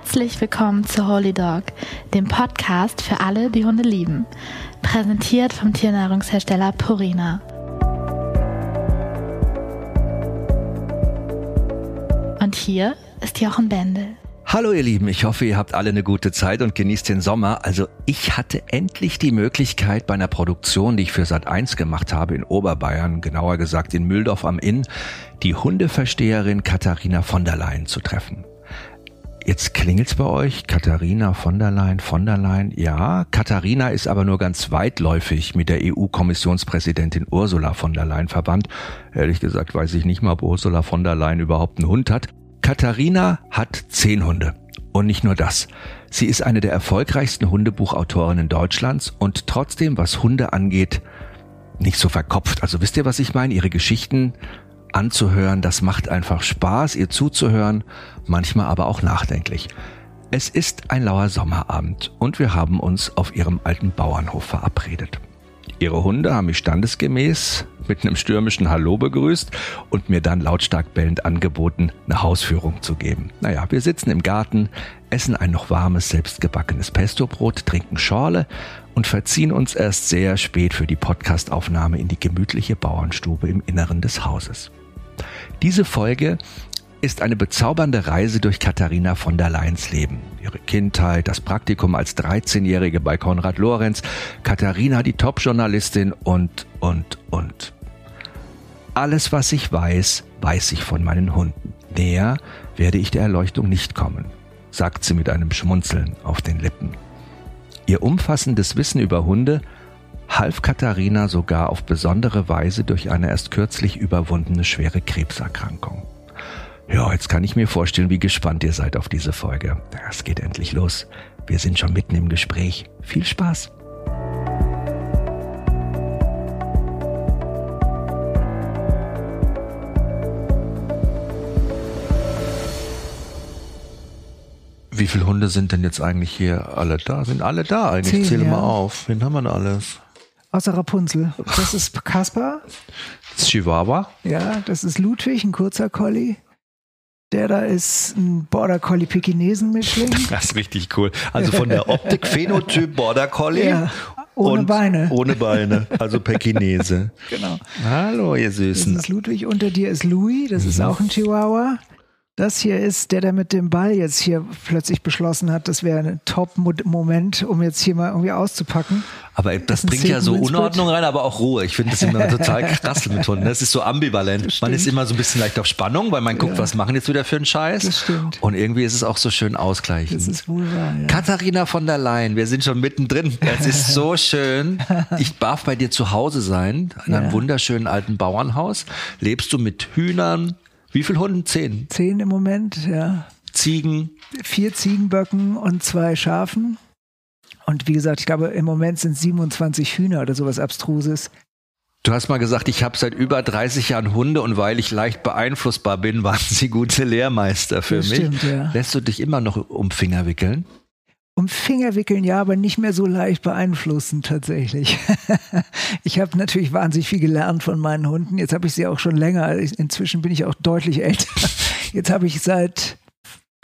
Herzlich willkommen zu Holy Dog, dem Podcast für alle, die Hunde lieben. Präsentiert vom Tiernahrungshersteller Purina. Und hier ist Jochen Bendel. Hallo ihr Lieben, ich hoffe, ihr habt alle eine gute Zeit und genießt den Sommer. Also ich hatte endlich die Möglichkeit bei einer Produktion, die ich für Sat1 gemacht habe in Oberbayern, genauer gesagt in Mühldorf am Inn, die Hundeversteherin Katharina von der Leyen zu treffen. Jetzt klingelt's bei euch, Katharina von der Leyen, von der Leyen. Ja, Katharina ist aber nur ganz weitläufig mit der EU-Kommissionspräsidentin Ursula von der Leyen verwandt. Ehrlich gesagt weiß ich nicht mal, ob Ursula von der Leyen überhaupt einen Hund hat. Katharina hat zehn Hunde. Und nicht nur das. Sie ist eine der erfolgreichsten Hundebuchautorinnen Deutschlands und trotzdem, was Hunde angeht, nicht so verkopft. Also wisst ihr, was ich meine? Ihre Geschichten anzuhören. Das macht einfach Spaß, ihr zuzuhören, manchmal aber auch nachdenklich. Es ist ein lauer Sommerabend und wir haben uns auf ihrem alten Bauernhof verabredet. Ihre Hunde haben mich standesgemäß mit einem stürmischen Hallo begrüßt und mir dann lautstark bellend angeboten, eine Hausführung zu geben. Naja, wir sitzen im Garten, essen ein noch warmes, selbstgebackenes Pestobrot, trinken Schorle und verziehen uns erst sehr spät für die Podcastaufnahme in die gemütliche Bauernstube im Inneren des Hauses. Diese Folge ist eine bezaubernde Reise durch Katharina von der Leyens Leben. Ihre Kindheit, das Praktikum als 13-Jährige bei Konrad Lorenz, Katharina die Top-Journalistin und, und, und. Alles, was ich weiß, weiß ich von meinen Hunden. Näher werde ich der Erleuchtung nicht kommen, sagt sie mit einem Schmunzeln auf den Lippen. Ihr umfassendes Wissen über Hunde half Katharina sogar auf besondere Weise durch eine erst kürzlich überwundene schwere Krebserkrankung. Ja, jetzt kann ich mir vorstellen, wie gespannt ihr seid auf diese Folge. Es geht endlich los. Wir sind schon mitten im Gespräch. Viel Spaß! Wie viele Hunde sind denn jetzt eigentlich hier alle da? Sind alle da eigentlich? Zehn, Zähle ja. mal auf. Wen haben wir denn alles? Außer Rapunzel. Das ist Kaspar. Das ist Chihuahua. Ja, das ist Ludwig, ein kurzer Collie. Der da ist ein Border Collie Pekinesen Mischling. Das ist richtig cool. Also von der Optik Phänotyp Border Collie. Ja, ohne Beine. Ohne Beine, also Pekinese. Genau. Hallo, ihr Das Süßen. ist Ludwig. Unter dir ist Louis. Das ist auch ein Chihuahua. Das hier ist der, der mit dem Ball jetzt hier plötzlich beschlossen hat, das wäre ein Top-Moment, um jetzt hier mal irgendwie auszupacken. Aber das ein bringt ja so. Unordnung rein, aber auch Ruhe. Ich finde das immer total krass mit Hunden. Das ist so ambivalent. Man ist immer so ein bisschen leicht auf Spannung, weil man guckt, was machen jetzt wieder für einen Scheiß. Das stimmt. Und irgendwie ist es auch so schön ausgleichend. Das ist wohl wahr. Ja. Katharina von der Leyen, wir sind schon mittendrin. Es ist so schön. Ich darf bei dir zu Hause sein, in einem Ja. wunderschönen alten Bauernhaus. Lebst du mit Hühnern? Wie viele Hunden? Zehn. Zehn im Moment, ja. Ziegen? vier Ziegenböcken und zwei Schafen. Und wie gesagt, ich glaube, im Moment sind 27 Hühner oder sowas Abstruses. Du hast mal gesagt, ich habe seit über 30 Jahren Hunde und weil ich leicht beeinflussbar bin, waren sie gute Lehrmeister für Das mich. stimmt, ja. Lässt du dich immer noch um Finger wickeln? Um Finger wickeln, ja, aber nicht mehr so leicht beeinflussen tatsächlich. ich habe natürlich wahnsinnig viel gelernt von meinen Hunden. Jetzt habe ich sie auch schon länger. Inzwischen bin ich auch deutlich älter. Jetzt habe ich seit,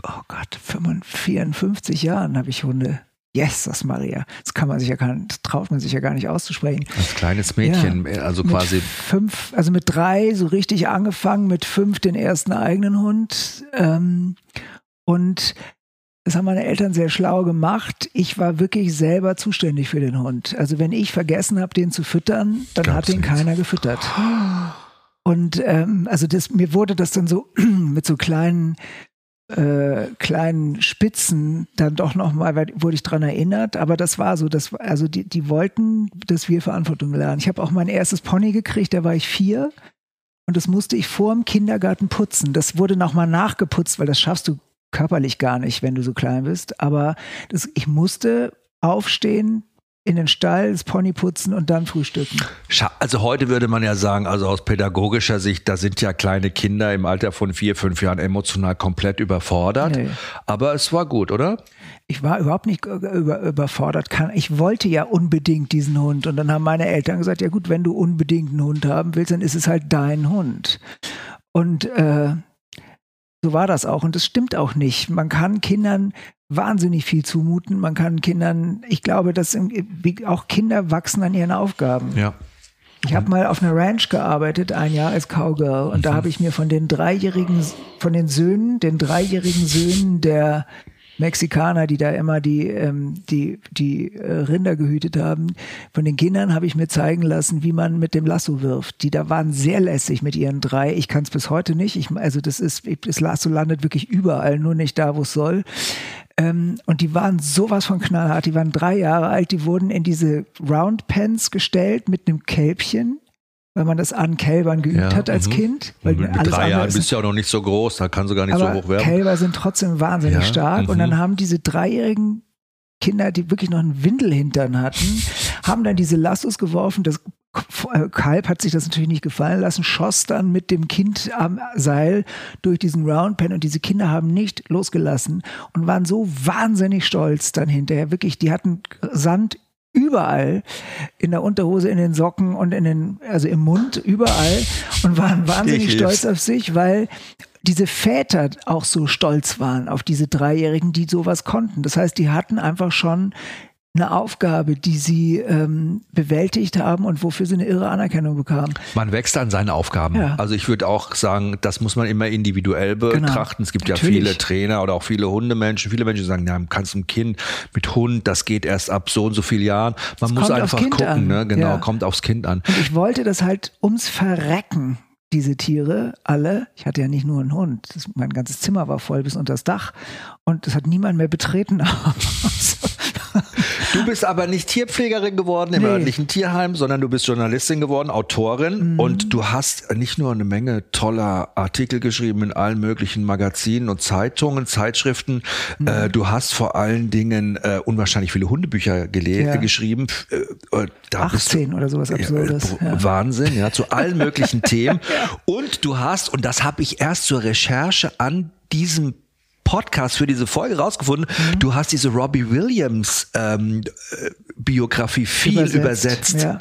oh Gott, 55, 54 Jahren habe ich Hunde. Jesus Maria. Das kann man sich ja gar nicht, das traut man sich ja gar nicht auszusprechen. Als kleines Mädchen, also mit quasi. fünf, also mit drei so richtig angefangen, mit fünf den ersten eigenen Hund. Ähm, und das haben meine Eltern sehr schlau gemacht. Ich war wirklich selber zuständig für den Hund. Also wenn ich vergessen habe, den zu füttern, dann Glaub's hat den nicht. keiner gefüttert. Und ähm, also das, mir wurde das dann so mit so kleinen äh, kleinen Spitzen dann doch nochmal, wurde ich dran erinnert, aber das war so, das, also die, die wollten, dass wir Verantwortung lernen. Ich habe auch mein erstes Pony gekriegt, da war ich vier und das musste ich vor dem Kindergarten putzen. Das wurde nochmal nachgeputzt, weil das schaffst du körperlich gar nicht, wenn du so klein bist, aber das, ich musste aufstehen, in den Stall, das Pony putzen und dann frühstücken. Also heute würde man ja sagen, also aus pädagogischer Sicht, da sind ja kleine Kinder im Alter von vier, fünf Jahren emotional komplett überfordert. Nee. Aber es war gut, oder? Ich war überhaupt nicht über, überfordert. Ich wollte ja unbedingt diesen Hund. Und dann haben meine Eltern gesagt, ja gut, wenn du unbedingt einen Hund haben willst, dann ist es halt dein Hund. Und äh, so war das auch. Und das stimmt auch nicht. Man kann Kindern wahnsinnig viel zumuten. Man kann Kindern, ich glaube, dass auch Kinder wachsen an ihren Aufgaben. Ja. Ich habe mal auf einer Ranch gearbeitet, ein Jahr als Cowgirl. Und mhm. da habe ich mir von den dreijährigen, von den Söhnen, den dreijährigen Söhnen der Mexikaner, die da immer die, ähm, die, die äh, Rinder gehütet haben. Von den Kindern habe ich mir zeigen lassen, wie man mit dem Lasso wirft. Die da waren sehr lässig mit ihren drei. Ich kann es bis heute nicht. Ich, also das ist, das Lasso landet wirklich überall, nur nicht da, wo es soll. Ähm, und die waren sowas von knallhart. Die waren drei Jahre alt. Die wurden in diese Round Pens gestellt mit einem Kälbchen weil man das an Kälbern geübt ja, hat als mhm. Kind. Weil mit drei Jahren bist du ja auch noch nicht so groß, da kannst du gar nicht so hoch werden. Kälber sind trotzdem wahnsinnig ja, stark. Und dann mhm. haben diese dreijährigen Kinder, die wirklich noch einen Windelhintern hatten, haben dann diese Lassos geworfen. Das Kalb hat sich das natürlich nicht gefallen lassen, schoss dann mit dem Kind am Seil durch diesen Roundpen und diese Kinder haben nicht losgelassen und waren so wahnsinnig stolz dann hinterher. Wirklich, die hatten Sand überall in der Unterhose, in den Socken und in den, also im Mund, überall und waren wahnsinnig stolz auf sich, weil diese Väter auch so stolz waren auf diese Dreijährigen, die sowas konnten. Das heißt, die hatten einfach schon eine Aufgabe, die sie ähm, bewältigt haben und wofür sie eine irre Anerkennung bekamen. Man wächst an seinen Aufgaben. Ja. Also ich würde auch sagen, das muss man immer individuell genau. betrachten. Genau. Es gibt Natürlich. ja viele Trainer oder auch viele Hundemenschen. Viele Menschen sagen, ja, kannst ein Kind mit Hund, das geht erst ab so und so vielen Jahren. Man das muss einfach gucken, ne? genau, ja. kommt aufs Kind an. Und ich wollte das halt ums Verrecken diese Tiere alle, ich hatte ja nicht nur einen Hund, das, mein ganzes Zimmer war voll bis unter das Dach und das hat niemand mehr betreten. Du bist aber nicht Tierpflegerin geworden im nee. örtlichen Tierheim, sondern du bist Journalistin geworden, Autorin mhm. und du hast nicht nur eine Menge toller Artikel geschrieben in allen möglichen Magazinen und Zeitungen, Zeitschriften. Mhm. Äh, du hast vor allen Dingen äh, unwahrscheinlich viele Hundebücher ja. geschrieben. Äh, äh da 18 du, oder sowas Absurdes. Ja. Wahnsinn, ja, zu allen möglichen Themen. Und du hast, und das habe ich erst zur Recherche an diesem Podcast für diese Folge rausgefunden, mhm. du hast diese Robbie Williams ähm, äh, Biografie viel übersetzt. übersetzt. Ja.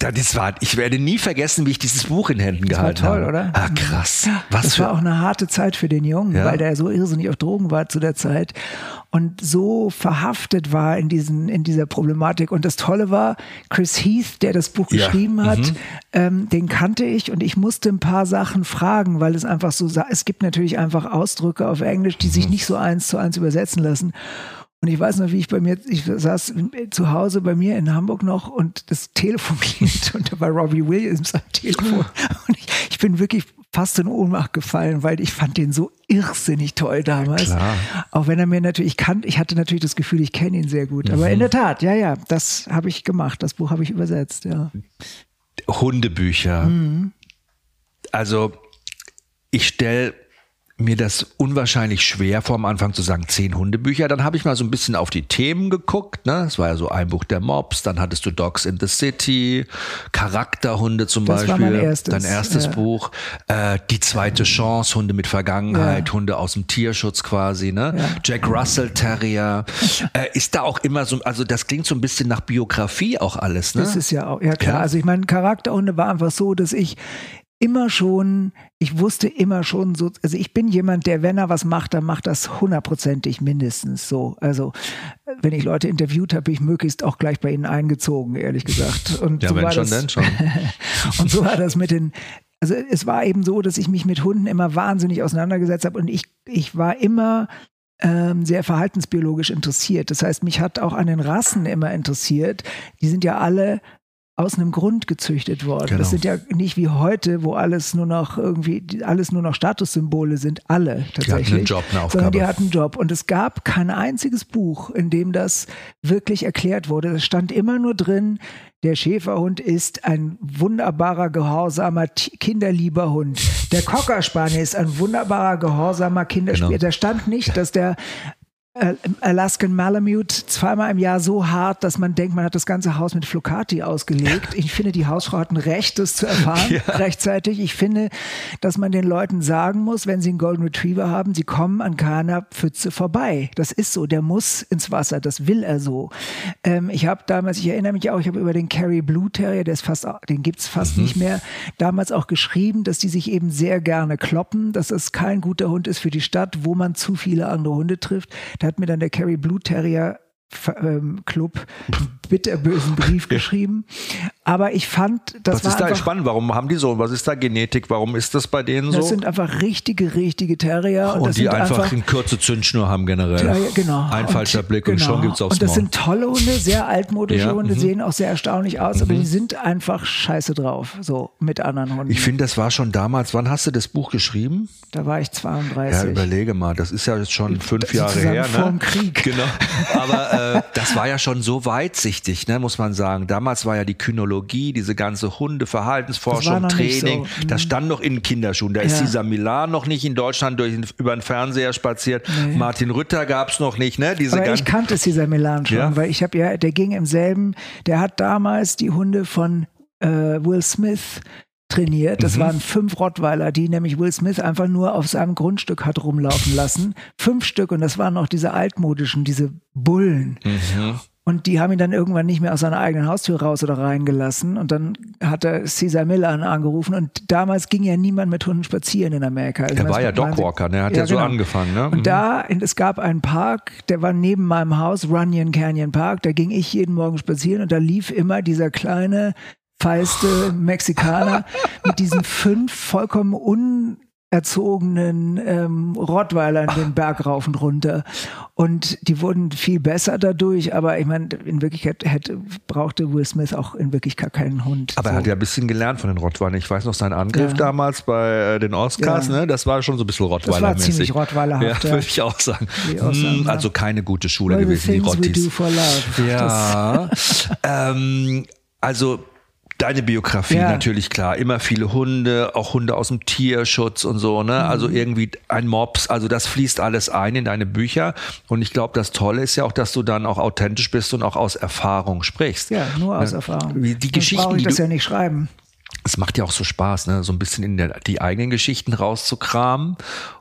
Das war, ich werde nie vergessen, wie ich dieses Buch in Händen das gehalten war toll, habe. oder? Ah, krass. Was das war auch eine harte Zeit für den Jungen, ja. weil der so irrsinnig auf Drogen war zu der Zeit und so verhaftet war in diesen, in dieser Problematik. Und das Tolle war, Chris Heath, der das Buch ja. geschrieben hat, mhm. ähm, den kannte ich und ich musste ein paar Sachen fragen, weil es einfach so, es gibt natürlich einfach Ausdrücke auf Englisch, die mhm. sich nicht so eins zu eins übersetzen lassen. Und ich weiß noch, wie ich bei mir, ich saß zu Hause bei mir in Hamburg noch und das Telefon klingt und da war Robbie Williams am Telefon. Und ich, ich bin wirklich fast in Ohnmacht gefallen, weil ich fand den so irrsinnig toll damals. Klar. Auch wenn er mir natürlich kannte, ich hatte natürlich das Gefühl, ich kenne ihn sehr gut. Mhm. Aber in der Tat, ja, ja, das habe ich gemacht. Das Buch habe ich übersetzt, ja. Hundebücher. Mhm. Also ich stelle mir das unwahrscheinlich schwer vor am Anfang zu sagen, zehn Hundebücher. Dann habe ich mal so ein bisschen auf die Themen geguckt. Ne? Das war ja so ein Buch der Mobs. Dann hattest du Dogs in the City, Charakterhunde zum das Beispiel. War mein erstes, Dein erstes ja. Buch. Äh, die zweite Chance, Hunde mit Vergangenheit, ja. Hunde aus dem Tierschutz quasi. Ne? Ja. Jack Russell Terrier. Äh, ist da auch immer so, also das klingt so ein bisschen nach Biografie auch alles. Ne? Das ist ja auch, ja klar. Also ich meine, Charakterhunde war einfach so, dass ich immer schon, ich wusste immer schon so, also ich bin jemand, der, wenn er was macht, dann macht das hundertprozentig mindestens so. Also wenn ich Leute interviewt habe, bin ich möglichst auch gleich bei ihnen eingezogen, ehrlich gesagt. Und ja, so wenn schon, das, dann schon. und so war das mit den, also es war eben so, dass ich mich mit Hunden immer wahnsinnig auseinandergesetzt habe und ich, ich war immer ähm, sehr verhaltensbiologisch interessiert. Das heißt, mich hat auch an den Rassen immer interessiert. Die sind ja alle aus einem Grund gezüchtet worden. Genau. Das sind ja nicht wie heute, wo alles nur noch irgendwie, alles nur noch Statussymbole sind, alle tatsächlich. Die hatten einen Job, eine Aufgabe. Sondern die hatten einen Job. Und es gab kein einziges Buch, in dem das wirklich erklärt wurde. Es stand immer nur drin, der Schäferhund ist ein wunderbarer, gehorsamer, kinderlieber Hund. Der Cocker Spaniel ist ein wunderbarer, gehorsamer, kinderspieler. Genau. Da stand nicht, dass der Alaskan Malamute zweimal im Jahr so hart, dass man denkt, man hat das ganze Haus mit Flocati ausgelegt. Ich finde, die Hausfrau hat ein Recht, das zu erfahren ja. rechtzeitig. Ich finde, dass man den Leuten sagen muss, wenn sie einen Golden Retriever haben, sie kommen an keiner Pfütze vorbei. Das ist so. Der muss ins Wasser. Das will er so. Ähm, ich habe damals, ich erinnere mich auch, ich habe über den Kerry Blue Terrier, der ist fast, den gibt's fast mhm. nicht mehr, damals auch geschrieben, dass die sich eben sehr gerne kloppen, dass es kein guter Hund ist für die Stadt, wo man zu viele andere Hunde trifft. Da hat mir dann der Kerry Blue Terrier ähm, Club bitterbösen Brief geschrieben. Aber ich fand, das Was war ist da spannend? Warum haben die so? Was ist da Genetik? Warum ist das bei denen so? Das sind einfach richtige, richtige Terrier. Und, und die einfach, einfach eine kurze Zündschnur haben generell. Ja, genau. Ein und, falscher Blick genau. und schon gibt's aufs Und das Maul. sind tolle Hunde, sehr altmodische ja, Hunde, mhm. sehen auch sehr erstaunlich aus, mhm. aber die sind einfach scheiße drauf, so mit anderen Hunden. Ich finde, das war schon damals, wann hast du das Buch geschrieben? Da war ich 32. Ja, überlege mal, das ist ja jetzt schon fünf Jahre her. Ne? Vor dem Krieg. Genau. Aber äh, das war ja schon so weitsichtig, ne, muss man sagen. Damals war ja die Kynologie, diese ganze Hunde, Verhaltensforschung, Training, so. das stand noch in Kinderschuhen. Da ja. ist dieser Milan noch nicht in Deutschland durch, über den Fernseher spaziert. Nee. Martin Rütter gab es noch nicht, ne? Diese Aber ich kannte Cesar Milan schon, ja? weil ich habe ja, der ging im selben, der hat damals die Hunde von äh, Will Smith trainiert. Das mhm. waren fünf Rottweiler, die nämlich Will Smith einfach nur auf seinem Grundstück hat rumlaufen lassen. Fünf Stück und das waren noch diese altmodischen, diese Bullen. Mhm. Und die haben ihn dann irgendwann nicht mehr aus seiner eigenen Haustür raus oder reingelassen. Und dann hat er Cesar Millan angerufen. Und damals ging ja niemand mit Hunden spazieren in Amerika. Also er war ja Dogwalker, ne? Er hat ja, ja so genau. angefangen. Ne? Und mhm. da, es gab einen Park, der war neben meinem Haus, Runyon Canyon Park. Da ging ich jeden Morgen spazieren und da lief immer dieser kleine feiste Mexikaner mit diesen fünf vollkommen unerzogenen ähm, Rottweilern den Berg rauf und runter. Und die wurden viel besser dadurch, aber ich meine, in Wirklichkeit hätte, brauchte Will Smith auch in Wirklichkeit keinen Hund. Aber so. er hat ja ein bisschen gelernt von den Rottweilern. Ich weiß noch seinen Angriff ja. damals bei äh, den Oscars, ja. ne? Das war schon so ein bisschen Rottweiler. Das war ziemlich Rottweilerhaft. Ja, würde ich auch sagen. Auch sagen hm, also keine gute Schule gewesen, die Rottis. Ja. ähm, also Deine Biografie ja. natürlich klar. Immer viele Hunde, auch Hunde aus dem Tierschutz und so, ne? Also mhm. Also irgendwie ein Mops, also das fließt alles ein in deine Bücher. Und ich glaube, das Tolle ist ja auch, dass du dann auch authentisch bist und auch aus Erfahrung sprichst. Ja, nur aus Erfahrung. Die Dann Geschichten, ich das ja nicht schreiben. Es macht ja auch so Spaß, ne? So ein bisschen in der, die eigenen Geschichten rauszukramen.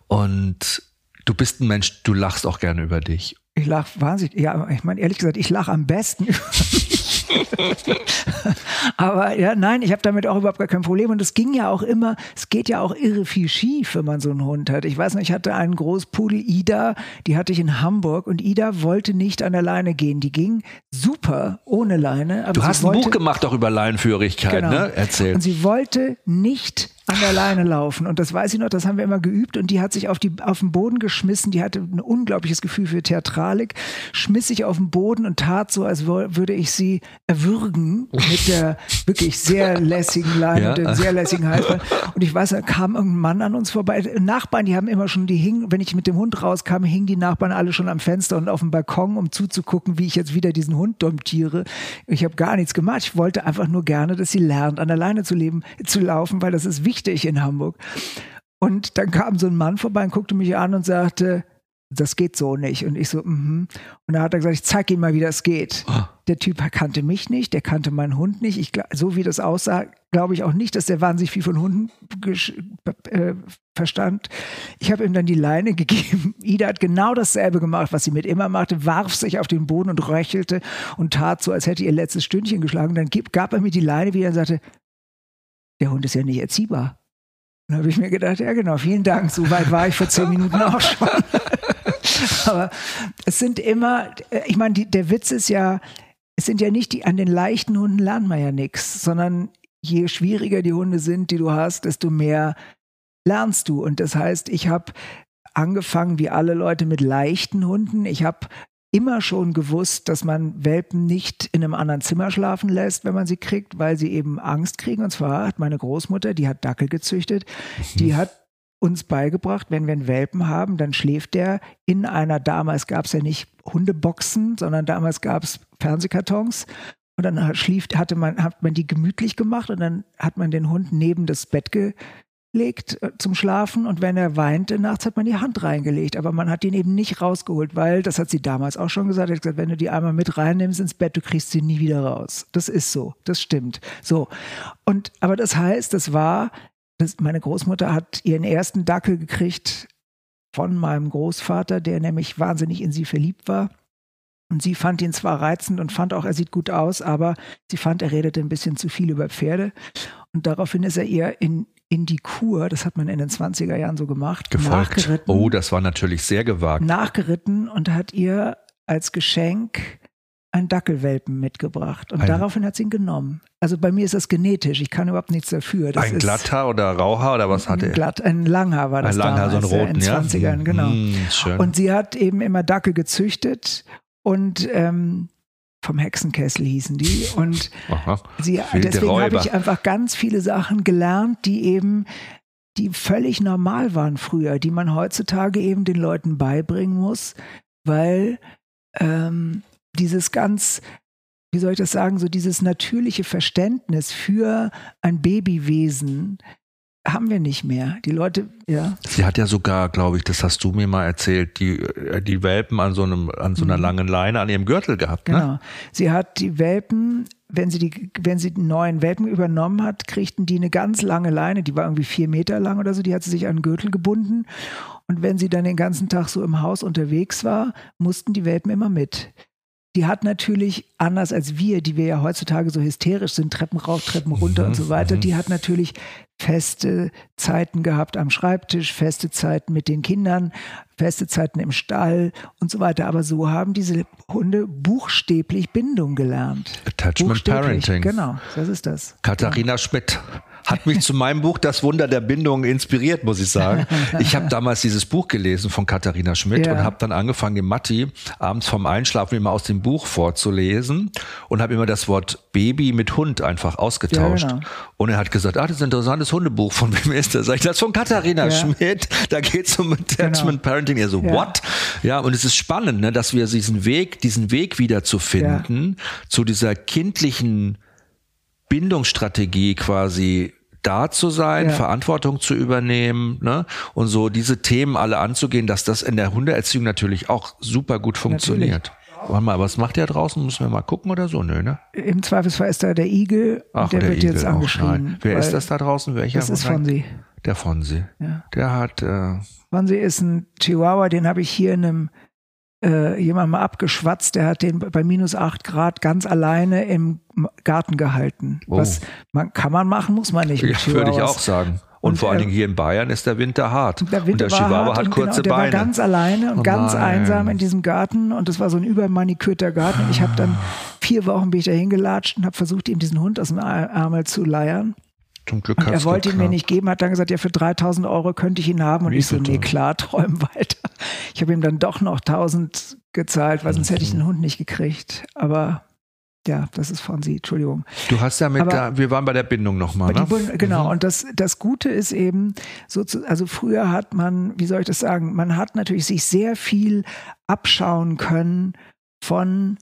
Und du bist ein Mensch, du lachst auch gerne über dich. Ich lach wahnsinnig, ja, ich meine, ehrlich gesagt, ich lache am besten über mich. Aber ja, nein, ich habe damit auch überhaupt gar kein Problem. Und es ging ja auch immer, es geht ja auch irre viel schief, wenn man so einen Hund hat. Ich weiß noch, ich hatte einen Großpudel, Ida, die hatte ich in Hamburg und Ida wollte nicht an der Leine gehen. Die ging super ohne Leine. du hast wollte, ein Buch gemacht auch über Leinenführigkeit, genau. ne? Erzähl. Und sie wollte nicht an der Leine laufen. Und das weiß ich noch, das haben wir immer geübt. Und die hat sich auf, die, auf den Boden geschmissen. Die hatte ein unglaubliches Gefühl für Theatralik, schmiss sich auf den Boden und tat so, als würde ich sie erwürgen mit der wirklich sehr lässigen Leine ja. und dem sehr lässigen Halsband. Und ich weiß, da kam irgendein Mann an uns vorbei. Nachbarn, die haben immer schon, die hingen, wenn ich mit dem Hund rauskam, hingen die Nachbarn alle schon am Fenster und auf dem Balkon, um zuzugucken, wie ich jetzt wieder diesen Hund domptiere. Ich habe gar nichts gemacht. Ich wollte einfach nur gerne, dass sie lernt, an der Leine zu leben, zu laufen, weil das ist wichtig ich in Hamburg. Und dann kam so ein Mann vorbei und guckte mich an und sagte, das geht so nicht. Und ich so, mhm. Und da hat er gesagt, ich zeig ihm mal, wie das geht. Oh. Der Typ kannte mich nicht, der kannte meinen Hund nicht. Ich, so wie das aussah, glaube ich auch nicht, dass der wahnsinnig viel von Hunden äh, verstand. Ich habe ihm dann die Leine gegeben. Ida hat genau dasselbe gemacht, was sie mit immer machte, warf sich auf den Boden und röchelte und tat so, als hätte ihr letztes Stündchen geschlagen. Dann gab er mir die Leine wieder und sagte, der Hund ist ja nicht erziehbar. Dann habe ich mir gedacht, ja genau, vielen Dank, so weit war ich vor zehn Minuten auch schon. Aber es sind immer, ich meine, die, der Witz ist ja, es sind ja nicht die, an den leichten Hunden lernt man ja nichts, sondern je schwieriger die Hunde sind, die du hast, desto mehr lernst du. Und das heißt, ich habe angefangen wie alle Leute mit leichten Hunden. Ich habe immer schon gewusst, dass man Welpen nicht in einem anderen Zimmer schlafen lässt, wenn man sie kriegt, weil sie eben Angst kriegen. Und zwar hat meine Großmutter, die hat Dackel gezüchtet, mhm. die hat uns beigebracht, wenn wir einen Welpen haben, dann schläft der in einer, damals gab es ja nicht Hundeboxen, sondern damals gab es Fernsehkartons. Und dann schlief, hatte man, hat man die gemütlich gemacht und dann hat man den Hund neben das Bett ge, legt äh, zum Schlafen und wenn er weinte nachts, hat man die Hand reingelegt. Aber man hat ihn eben nicht rausgeholt, weil, das hat sie damals auch schon gesagt, hat gesagt, wenn du die einmal mit reinnimmst ins Bett, du kriegst sie nie wieder raus. Das ist so, das stimmt. So. Und, aber das heißt, das war, das, meine Großmutter hat ihren ersten Dackel gekriegt von meinem Großvater, der nämlich wahnsinnig in sie verliebt war. Und sie fand ihn zwar reizend und fand auch, er sieht gut aus, aber sie fand, er redete ein bisschen zu viel über Pferde. Und daraufhin ist er ihr in, in die Kur, das hat man in den 20er Jahren so gemacht, Gefolgt. nachgeritten. Oh, das war natürlich sehr gewagt. Nachgeritten und hat ihr als Geschenk einen Dackelwelpen mitgebracht. Und Ein- daraufhin hat sie ihn genommen. Also bei mir ist das genetisch, ich kann überhaupt nichts dafür. Das ein ist glatter oder Rauhaar oder was hatte ein er? glatt, ein Langhaar war das Ein Langhaar, so ein damals, ja, roten, in ja? 20ern, genau. Mm, schön. Und sie hat eben immer Dackel gezüchtet und ähm, vom Hexenkessel hießen die. Und Aha. sie, deswegen habe ich einfach ganz viele Sachen gelernt, die eben, die völlig normal waren früher, die man heutzutage eben den Leuten beibringen muss, weil ähm, dieses ganz, wie soll ich das sagen, so dieses natürliche Verständnis für ein Babywesen haben wir nicht mehr. Die Leute, ja. Sie hat ja sogar, glaube ich, das hast du mir mal erzählt, die, äh, die Welpen an so einem, an so einer Mhm. langen Leine an ihrem Gürtel gehabt, ne? Genau. Sie hat die Welpen, wenn sie die, wenn sie die neuen Welpen übernommen hat, kriegten die eine ganz lange Leine, die war irgendwie vier Meter lang oder so, die hat sie sich an den Gürtel gebunden. Und wenn sie dann den ganzen Tag so im Haus unterwegs war, mussten die Welpen immer mit. Die hat natürlich, anders als wir, die wir ja heutzutage so hysterisch sind, Treppen rauf, Treppen runter Mhm, und so weiter, mhm. die hat natürlich feste Zeiten gehabt am Schreibtisch, feste Zeiten mit den Kindern, feste Zeiten im Stall und so weiter. Aber so haben diese Hunde buchstäblich Bindung gelernt. Attachment Parenting. Genau, das ist das. Katharina Schmidt hat mich zu meinem Buch Das Wunder der Bindung inspiriert, muss ich sagen. Ich habe damals dieses Buch gelesen von Katharina Schmidt Ja. und habe dann angefangen, dem Matti abends vorm Einschlafen immer aus dem Buch vorzulesen und habe immer das Wort Baby mit Hund einfach ausgetauscht. Ja, genau. Und er hat gesagt, ah, das ist ein interessantes Hundebuch. Von wem ist das? Sag ich, das ist von Katharina Ja. Schmidt. Da geht es um Attachment Parenting. Er so, Ja. what? Ja, und es ist spannend, ne, dass wir diesen Weg, diesen Weg wieder zu finden, zu dieser kindlichen Bindungsstrategie quasi da zu sein, Ja. Verantwortung zu übernehmen ne? und so diese Themen alle anzugehen, dass das in der Hundeerziehung natürlich auch super gut funktioniert. Warte mal, was macht der draußen? Müssen wir mal gucken oder so? Nö, ne? Im Zweifelsfall ist da der Igel Ach, und der, wird Igel jetzt. Nein. Wer ist das da draußen? Welcher? Das ist Fonsi. Der Fonsi. Ja. Der hat, äh, Fonsi ist ein Chihuahua, den habe ich hier in einem äh, jemand mal abgeschwatzt, der hat den bei minus acht Grad ganz alleine im Garten gehalten. Oh. Was man kann man machen, muss man nicht. ja, würde ich auch sagen. Und, Und, vor allen äh, Dingen hier in Bayern ist der Winter hart. Der Winter und der Chihuahua hart hat und kurze genau, der Beine. war ganz alleine und Oh ganz einsam in diesem Garten und das war so ein übermanikürter Garten. Ich habe dann vier Wochen bin ich da hingelatscht und habe versucht, ihm diesen Hund aus dem Ärmel zu leiern. Zum Glück Und er wollte ihn mir nicht geben, hat dann gesagt, ja, für 3000 Euro könnte ich ihn haben. Und Wie ich so, nee, klar, träum weiter. Ich habe ihm dann doch noch 1000 gezahlt, weil sonst hätte ich den Hund nicht gekriegt. Aber ja, das ist von sie, Entschuldigung. Du hast ja mit Aber- der, wir waren bei der Bindung nochmal, ne? Bund- genau, Mhm. und das, das Gute ist eben, so zu, also früher hat man, wie soll ich das sagen, man hat natürlich sich sehr viel abschauen können von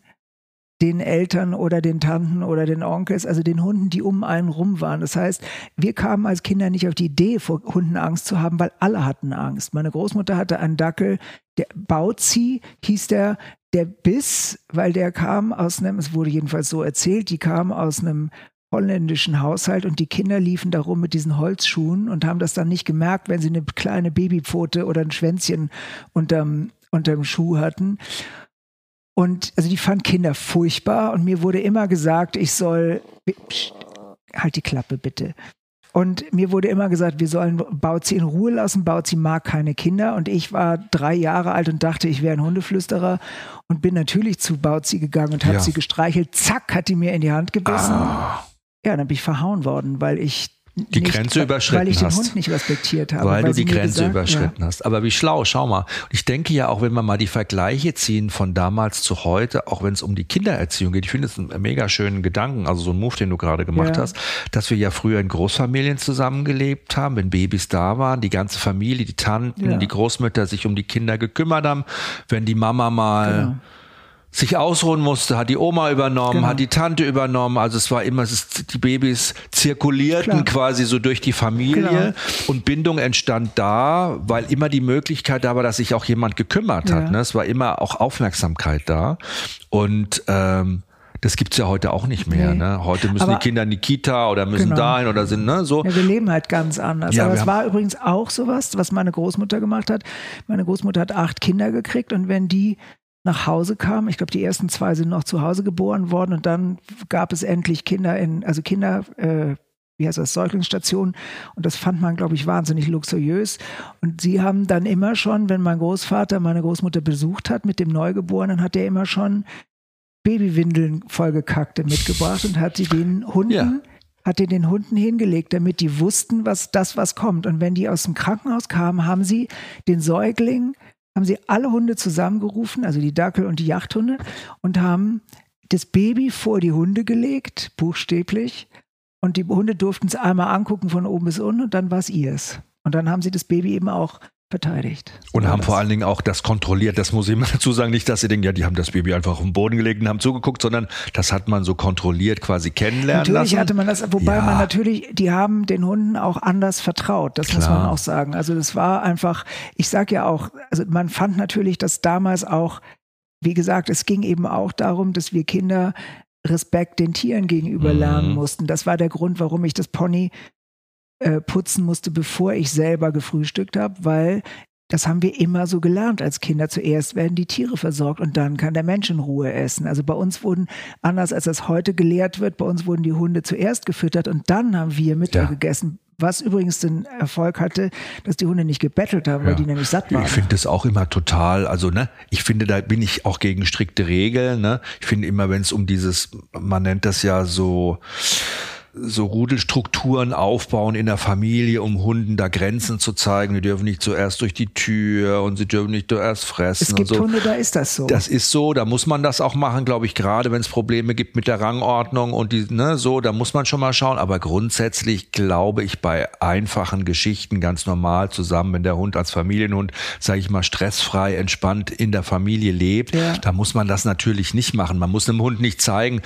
den Eltern oder den Tanten oder den Onkels, also den Hunden, die um einen rum waren. Das heißt, wir kamen als Kinder nicht auf die Idee, vor Hunden Angst zu haben, weil alle hatten Angst. Meine Großmutter hatte einen Dackel, der Bauzi hieß der, der Biss, weil der kam aus einem, es wurde jedenfalls so erzählt, die kam aus einem holländischen Haushalt und die Kinder liefen da rum mit diesen Holzschuhen und haben das dann nicht gemerkt, wenn sie eine kleine Babypfote oder ein Schwänzchen unterm, unterm Schuh hatten. Und also die fanden Kinder furchtbar und mir wurde immer gesagt, ich soll, Psst, halt die Klappe bitte. Und mir wurde immer gesagt, wir sollen Bauzi in Ruhe lassen. Bauzi mag keine Kinder. Und ich war drei Jahre alt und dachte, ich wäre ein Hundeflüsterer und bin natürlich zu Bauzi gegangen und habe Ja. sie gestreichelt. Zack, hat die mir in die Hand gebissen. Ah, Ja, dann bin ich verhauen worden, weil ich Die nicht, Grenze überschritten weil ich den hast. Hund nicht respektiert habe. weil, du sie die Grenze gesagt- überschritten hast. Aber wie schlau, schau mal. Und ich denke ja auch, wenn wir mal die Vergleiche ziehen von damals zu heute, auch wenn es um die Kindererziehung geht, ich finde es einen mega schönen Gedanken, also so ein Move, den du gerade gemacht Ja. hast, dass wir ja früher in Großfamilien zusammengelebt haben, wenn Babys da waren, die ganze Familie, die Tanten, Ja. die Großmütter sich um die Kinder gekümmert haben, wenn die Mama mal Genau. Sich ausruhen musste, hat die Oma übernommen, genau. hat die Tante übernommen. Also es war immer, es ist, die Babys zirkulierten Klar. quasi so durch die Familie genau. und Bindung entstand da, weil immer die Möglichkeit da war, dass sich auch jemand gekümmert hat. Ja. Ne? Es war immer auch Aufmerksamkeit da. Und ähm, das gibt's ja heute auch nicht mehr. Nee. Ne? Heute müssen Aber die Kinder in die Kita oder müssen genau. dahin oder sind ne, so. Ja, wir leben halt ganz anders. Ja, Aber es war übrigens auch sowas, was meine Großmutter gemacht hat. Meine Großmutter hat acht Kinder gekriegt und wenn die nach Hause kam. Ich glaube, die ersten zwei sind noch zu Hause geboren worden und dann gab es endlich Kinder in, also Kinder, äh, wie heißt das, Säuglingsstationen. Und das fand man, glaube ich, wahnsinnig luxuriös. Und sie haben dann immer schon, wenn mein Großvater meine Großmutter besucht hat mit dem Neugeborenen, hat er immer schon Babywindeln vollgekackte mitgebracht und hat sie den Hunden ja hat er den Hunden hingelegt, damit die wussten, was das, was kommt. Und wenn die aus dem Krankenhaus kamen, haben sie den Säugling haben sie alle Hunde zusammengerufen, also die Dackel und die Jachthunde, und haben das Baby vor die Hunde gelegt, buchstäblich. Und die Hunde durften es einmal angucken von oben bis unten und dann war es ihrs. Und dann haben sie das Baby eben auch verteidigt. Und haben das. vor allen Dingen auch das kontrolliert. Das muss ich immer dazu sagen. Nicht, dass sie denken, ja, die haben das Baby einfach auf den Boden gelegt und haben zugeguckt, sondern das hat man so kontrolliert quasi kennenlernen natürlich lassen. Natürlich hatte man das, wobei ja. man natürlich, die haben den Hunden auch anders vertraut. Das Klar. muss man auch sagen. Also das war einfach, ich sag ja auch, also man fand natürlich, dass damals auch, wie gesagt, es ging eben auch darum, dass wir Kinder Respekt den Tieren gegenüber mhm. lernen mussten. Das war der Grund, warum ich das Pony äh, putzen musste, bevor ich selber gefrühstückt habe, weil das haben wir immer so gelernt als Kinder. Zuerst werden die Tiere versorgt und dann kann der Mensch in Ruhe essen. Also bei uns wurden, anders als das heute gelehrt wird, bei uns wurden die Hunde zuerst gefüttert und dann haben wir Mittag ja. gegessen. Was übrigens den Erfolg hatte, dass die Hunde nicht gebettelt haben, ja. weil die nämlich satt waren. Ich finde das auch immer total, also ne, ich finde, da bin ich auch gegen strikte Regeln. Ne? Ich finde immer, wenn es um dieses, man nennt das ja so, so Rudelstrukturen aufbauen in der Familie, um Hunden da Grenzen zu zeigen. Die dürfen nicht zuerst durch die Tür und sie dürfen nicht zuerst fressen. Es gibt so. Hunde, da ist das so. Das ist so, da muss man das auch machen, glaube ich, gerade wenn es Probleme gibt mit der Rangordnung und die, ne, so, da muss man schon mal schauen. Aber grundsätzlich glaube ich bei einfachen Geschichten ganz normal zusammen, wenn der Hund als Familienhund, sage ich mal, stressfrei, entspannt in der Familie lebt, ja. da muss man das natürlich nicht machen. Man muss einem Hund nicht zeigen,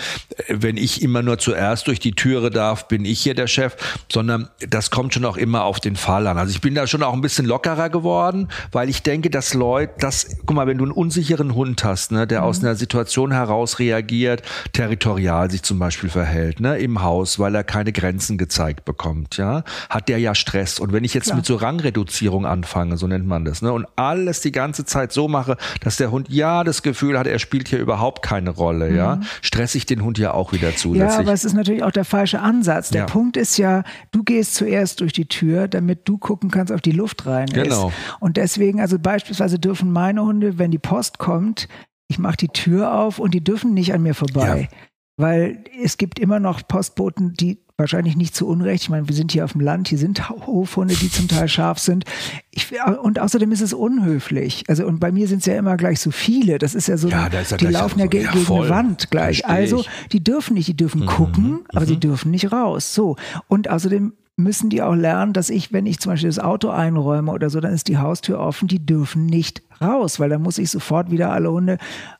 wenn ich immer nur zuerst durch die Türe da darf, bin ich hier der Chef, sondern das kommt schon auch immer auf den Fall an. Also ich bin da schon auch ein bisschen lockerer geworden, weil ich denke, dass Leute, das, guck mal, wenn du einen unsicheren Hund hast, ne, der mhm. aus einer Situation heraus reagiert, territorial sich zum Beispiel verhält, ne, im Haus, weil er keine Grenzen gezeigt bekommt, ja, hat der ja Stress. Und wenn ich jetzt Klar. mit so Rangreduzierung anfange, so nennt man das, ne, und alles die ganze Zeit so mache, dass der Hund ja das Gefühl hat, er spielt hier überhaupt keine Rolle, mhm. ja, stress ich den Hund ja auch wieder zusätzlich. Ja, aber es ist natürlich auch der falsche Ansatz. Der ja. Punkt ist ja, du gehst zuerst durch die Tür, damit du gucken kannst, ob die Luft rein genau. ist. Und deswegen, also beispielsweise dürfen meine Hunde, wenn die Post kommt, ich mache die Tür auf und die dürfen nicht an mir vorbei. Ja. Weil es gibt immer noch Postboten, die wahrscheinlich nicht zu Unrecht. Ich meine, wir sind hier auf dem Land, hier sind Hofhunde, die zum Teil scharf sind. Ich, und außerdem ist es unhöflich. Also, und bei mir sind es ja immer gleich so viele. Das ist ja so, ja, ist ja die laufen ja, so, ja gegen voll. eine Wand gleich. Also, die dürfen nicht, die dürfen mhm. gucken, aber mhm. sie dürfen nicht raus. So. Und außerdem müssen die auch lernen, dass ich, wenn ich zum Beispiel das Auto einräume oder so, dann ist die Haustür offen, die dürfen nicht raus, weil dann muss ich sofort wieder alle Hunde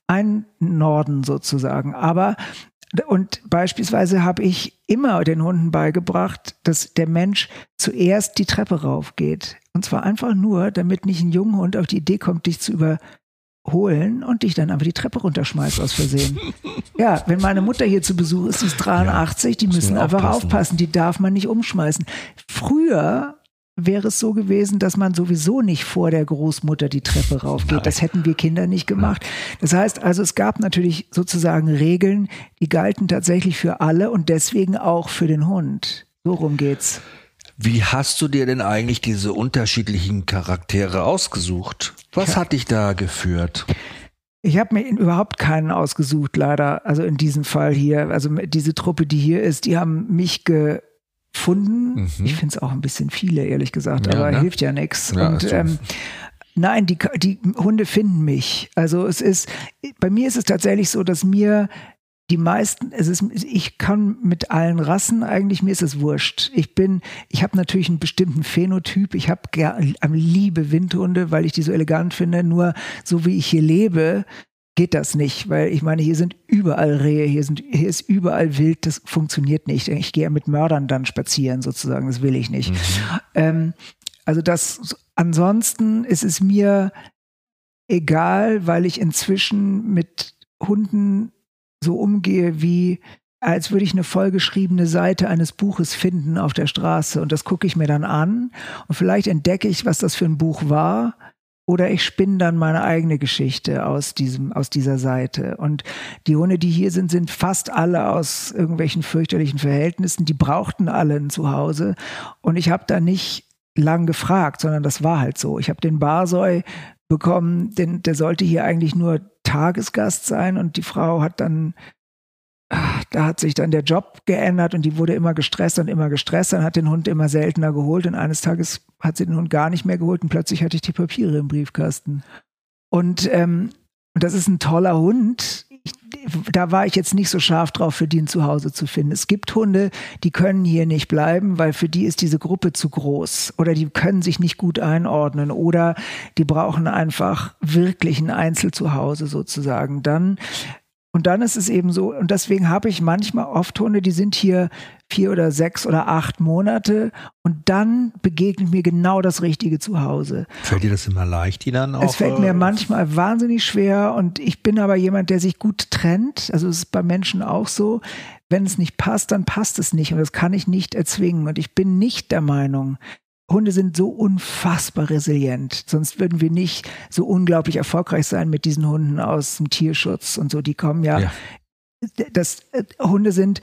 einnorden sozusagen. Aber und beispielsweise habe ich immer den Hunden beigebracht, dass der Mensch zuerst die Treppe raufgeht. Und zwar einfach nur, damit nicht ein junger Hund auf die Idee kommt, dich zu überholen und dich dann einfach die Treppe runterschmeißt aus Versehen. ja, wenn meine Mutter hier zu Besuch ist, die ist 83, die müssen einfach aufpassen. aufpassen. Die darf man nicht umschmeißen. Früher wäre es so gewesen, dass man sowieso nicht vor der Großmutter die Treppe raufgeht. Nein. Das hätten wir Kinder nicht gemacht. Das heißt also, es gab natürlich sozusagen Regeln, die galten tatsächlich für alle und deswegen auch für den Hund. So rum geht's. Wie hast du dir denn eigentlich diese unterschiedlichen Charaktere ausgesucht? Was hat dich da geführt? Ich habe mir überhaupt keinen ausgesucht, leider. Also in diesem Fall hier. Also diese Truppe, die hier ist, die haben mich ge gefunden. Mhm. Ich finde es auch ein bisschen viele, ehrlich gesagt, ja, aber ne? hilft ja nichts. Ja, und ähm, nein, die, die Hunde finden mich. Also es ist, bei mir ist es tatsächlich so, dass mir die meisten, es ist, ich kann mit allen Rassen eigentlich, mir ist es wurscht. Ich bin, ich habe natürlich einen bestimmten Phänotyp. Ich habe am liebe Windhunde, weil ich die so elegant finde. Nur so wie ich hier lebe, geht das nicht, weil ich meine, hier sind überall Rehe, hier, sind, hier ist überall Wild, das funktioniert nicht. Ich gehe mit Mördern dann spazieren sozusagen, das will ich nicht. Mhm. Ähm, also das, ansonsten ist es mir egal, weil ich inzwischen mit Hunden so umgehe wie als würde ich eine vollgeschriebene Seite eines Buches finden auf der Straße und das gucke ich mir dann an und vielleicht entdecke ich, was das für ein Buch war oder ich spinne dann meine eigene Geschichte aus diesem, aus dieser Seite. Und die Hunde, die hier sind, sind fast alle aus irgendwelchen fürchterlichen Verhältnissen. Die brauchten alle ein Zuhause. Und ich habe da nicht lang gefragt, sondern das war halt so. Ich habe den Barsoi bekommen, denn der sollte hier eigentlich nur Tagesgast sein und die Frau hat dann da hat sich dann der Job geändert und die wurde immer gestresst und immer gestresst. Dann hat den Hund immer seltener geholt und eines Tages hat sie den Hund gar nicht mehr geholt und plötzlich hatte ich die Papiere im Briefkasten. Und, ähm, und das ist ein toller Hund. Ich, da war ich jetzt nicht so scharf drauf, für die ein Zuhause zu finden. Es gibt Hunde, die können hier nicht bleiben, weil für die ist diese Gruppe zu groß oder die können sich nicht gut einordnen oder die brauchen einfach wirklich ein Einzelzuhause sozusagen. Dann und dann ist es eben so, und deswegen habe ich manchmal oft Hunde, die sind hier vier oder sechs oder acht Monate und dann begegnet mir genau das richtige Zuhause. Fällt dir das immer leicht, die dann auch? Es fällt mir äh, manchmal wahnsinnig schwer und ich bin aber jemand, der sich gut trennt. Also es ist bei Menschen auch so. Wenn es nicht passt, dann passt es nicht und das kann ich nicht erzwingen. Und ich bin nicht der Meinung, Hunde sind so unfassbar resilient. Sonst würden wir nicht so unglaublich erfolgreich sein mit diesen Hunden aus dem Tierschutz und so. Die kommen ja, ja. Das, äh, Hunde sind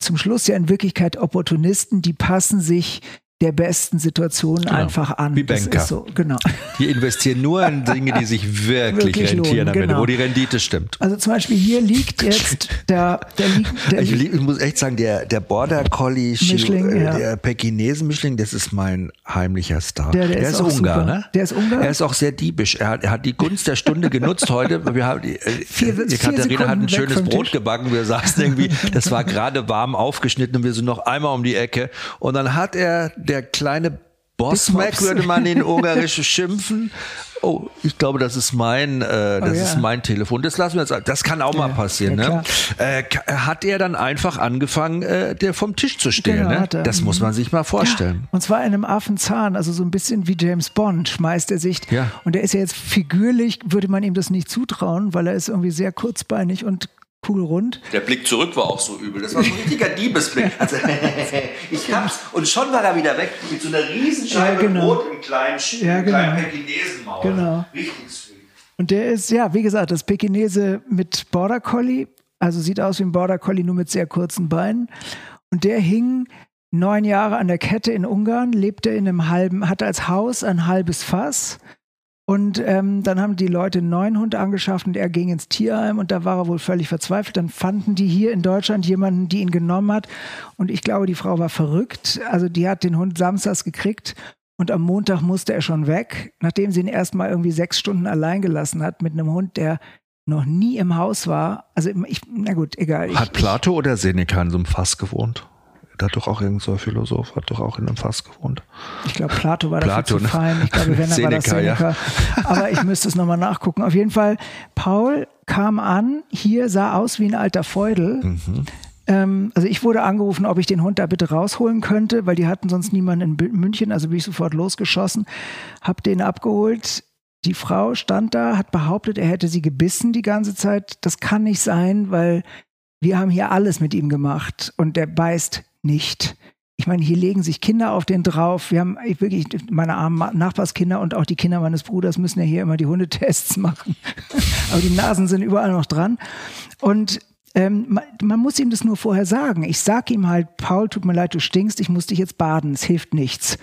zum Schluss ja in Wirklichkeit Opportunisten, die passen sich der besten Situation genau. einfach an. Wie Banker. So, genau. Die investieren nur in Dinge, die sich wirklich, wirklich rentieren lohnen, genau. wo die Rendite stimmt. Also zum Beispiel hier liegt jetzt der, der, liegt, der ich, ich, muss echt sagen, der, der Border Collie, Mischling, äh, ja. der Pekinesen Mischling, das ist mein heimlicher Star. Der, der, der ist, ist Ungar, ne? Der ist Ungar. Er ist auch sehr diebisch. Er hat, er hat die Gunst der Stunde genutzt heute. Wir haben, die, äh, vier, die Katharina hat ein schönes Brot Tisch. gebacken. Wir saßen irgendwie, das war gerade warm aufgeschnitten und wir sind noch einmal um die Ecke. Und dann hat er der kleine Bossmack, würde man in Ungarisch schimpfen. Oh, ich glaube, das ist mein, äh, das oh, ja. ist mein Telefon. Das lassen wir jetzt. Das kann auch ja, mal passieren. Ja, ne? Äh, hat er dann einfach angefangen, äh, der vom Tisch zu stehen? Genau, ne? Das muss man sich mal vorstellen. und zwar in einem Affenzahn, also so ein bisschen wie James Bond schmeißt er sich. Und er ist ja jetzt figürlich, würde man ihm das nicht zutrauen, weil er ist irgendwie sehr kurzbeinig und kugelrund. Der Blick zurück war auch so übel. Das war so ein richtiger Diebesblick. Also, ich hab's. Und schon war er wieder weg mit so einer Riesenscheibe ja, genau. Brot im kleinen, ja, genau. kleinen Pekinesenmaul. Genau. Richtig sweet. Und der ist, ja, wie gesagt, das Pekinese mit Border Collie. Also sieht aus wie ein Border Collie, nur mit sehr kurzen Beinen. Und der hing neun Jahre an der Kette in Ungarn, lebte in einem halben, hatte als Haus ein halbes Fass und ähm, dann haben die Leute einen neuen Hund angeschafft und er ging ins Tierheim und da war er wohl völlig verzweifelt. Dann fanden die hier in Deutschland jemanden, die ihn genommen hat. Und ich glaube, die Frau war verrückt. Also die hat den Hund samstags gekriegt und am Montag musste er schon weg, nachdem sie ihn erstmal irgendwie sechs Stunden allein gelassen hat mit einem Hund, der noch nie im Haus war. Also ich, na gut, egal. Hat Plato oder Seneca in so einem Fass gewohnt? Da hat doch auch irgendein so Philosoph, hat doch auch in einem Fass gewohnt. Ich glaube, Plato war dafür Plato, zu ne? fein. Ich glaube, wenn er war das Seneca. Ja. Aber ich müsste es nochmal nachgucken. Auf jeden Fall, Paul kam an, hier sah aus wie ein alter Feudel. Mhm. Ähm, also ich wurde angerufen, ob ich den Hund da bitte rausholen könnte, weil die hatten sonst niemanden in München. Also bin ich sofort losgeschossen, habe den abgeholt. Die Frau stand da, hat behauptet, er hätte sie gebissen die ganze Zeit. Das kann nicht sein, weil wir haben hier alles mit ihm gemacht und der beißt nicht. Ich meine, hier legen sich Kinder auf den drauf. Wir haben wirklich, meine armen Nachbarskinder und auch die Kinder meines Bruders müssen ja hier immer die Hundetests machen. Aber die Nasen sind überall noch dran. Und ähm, man, man, muss ihm das nur vorher sagen. Ich sag ihm halt, Paul, tut mir leid, du stinkst, ich muss dich jetzt baden, es hilft nichts.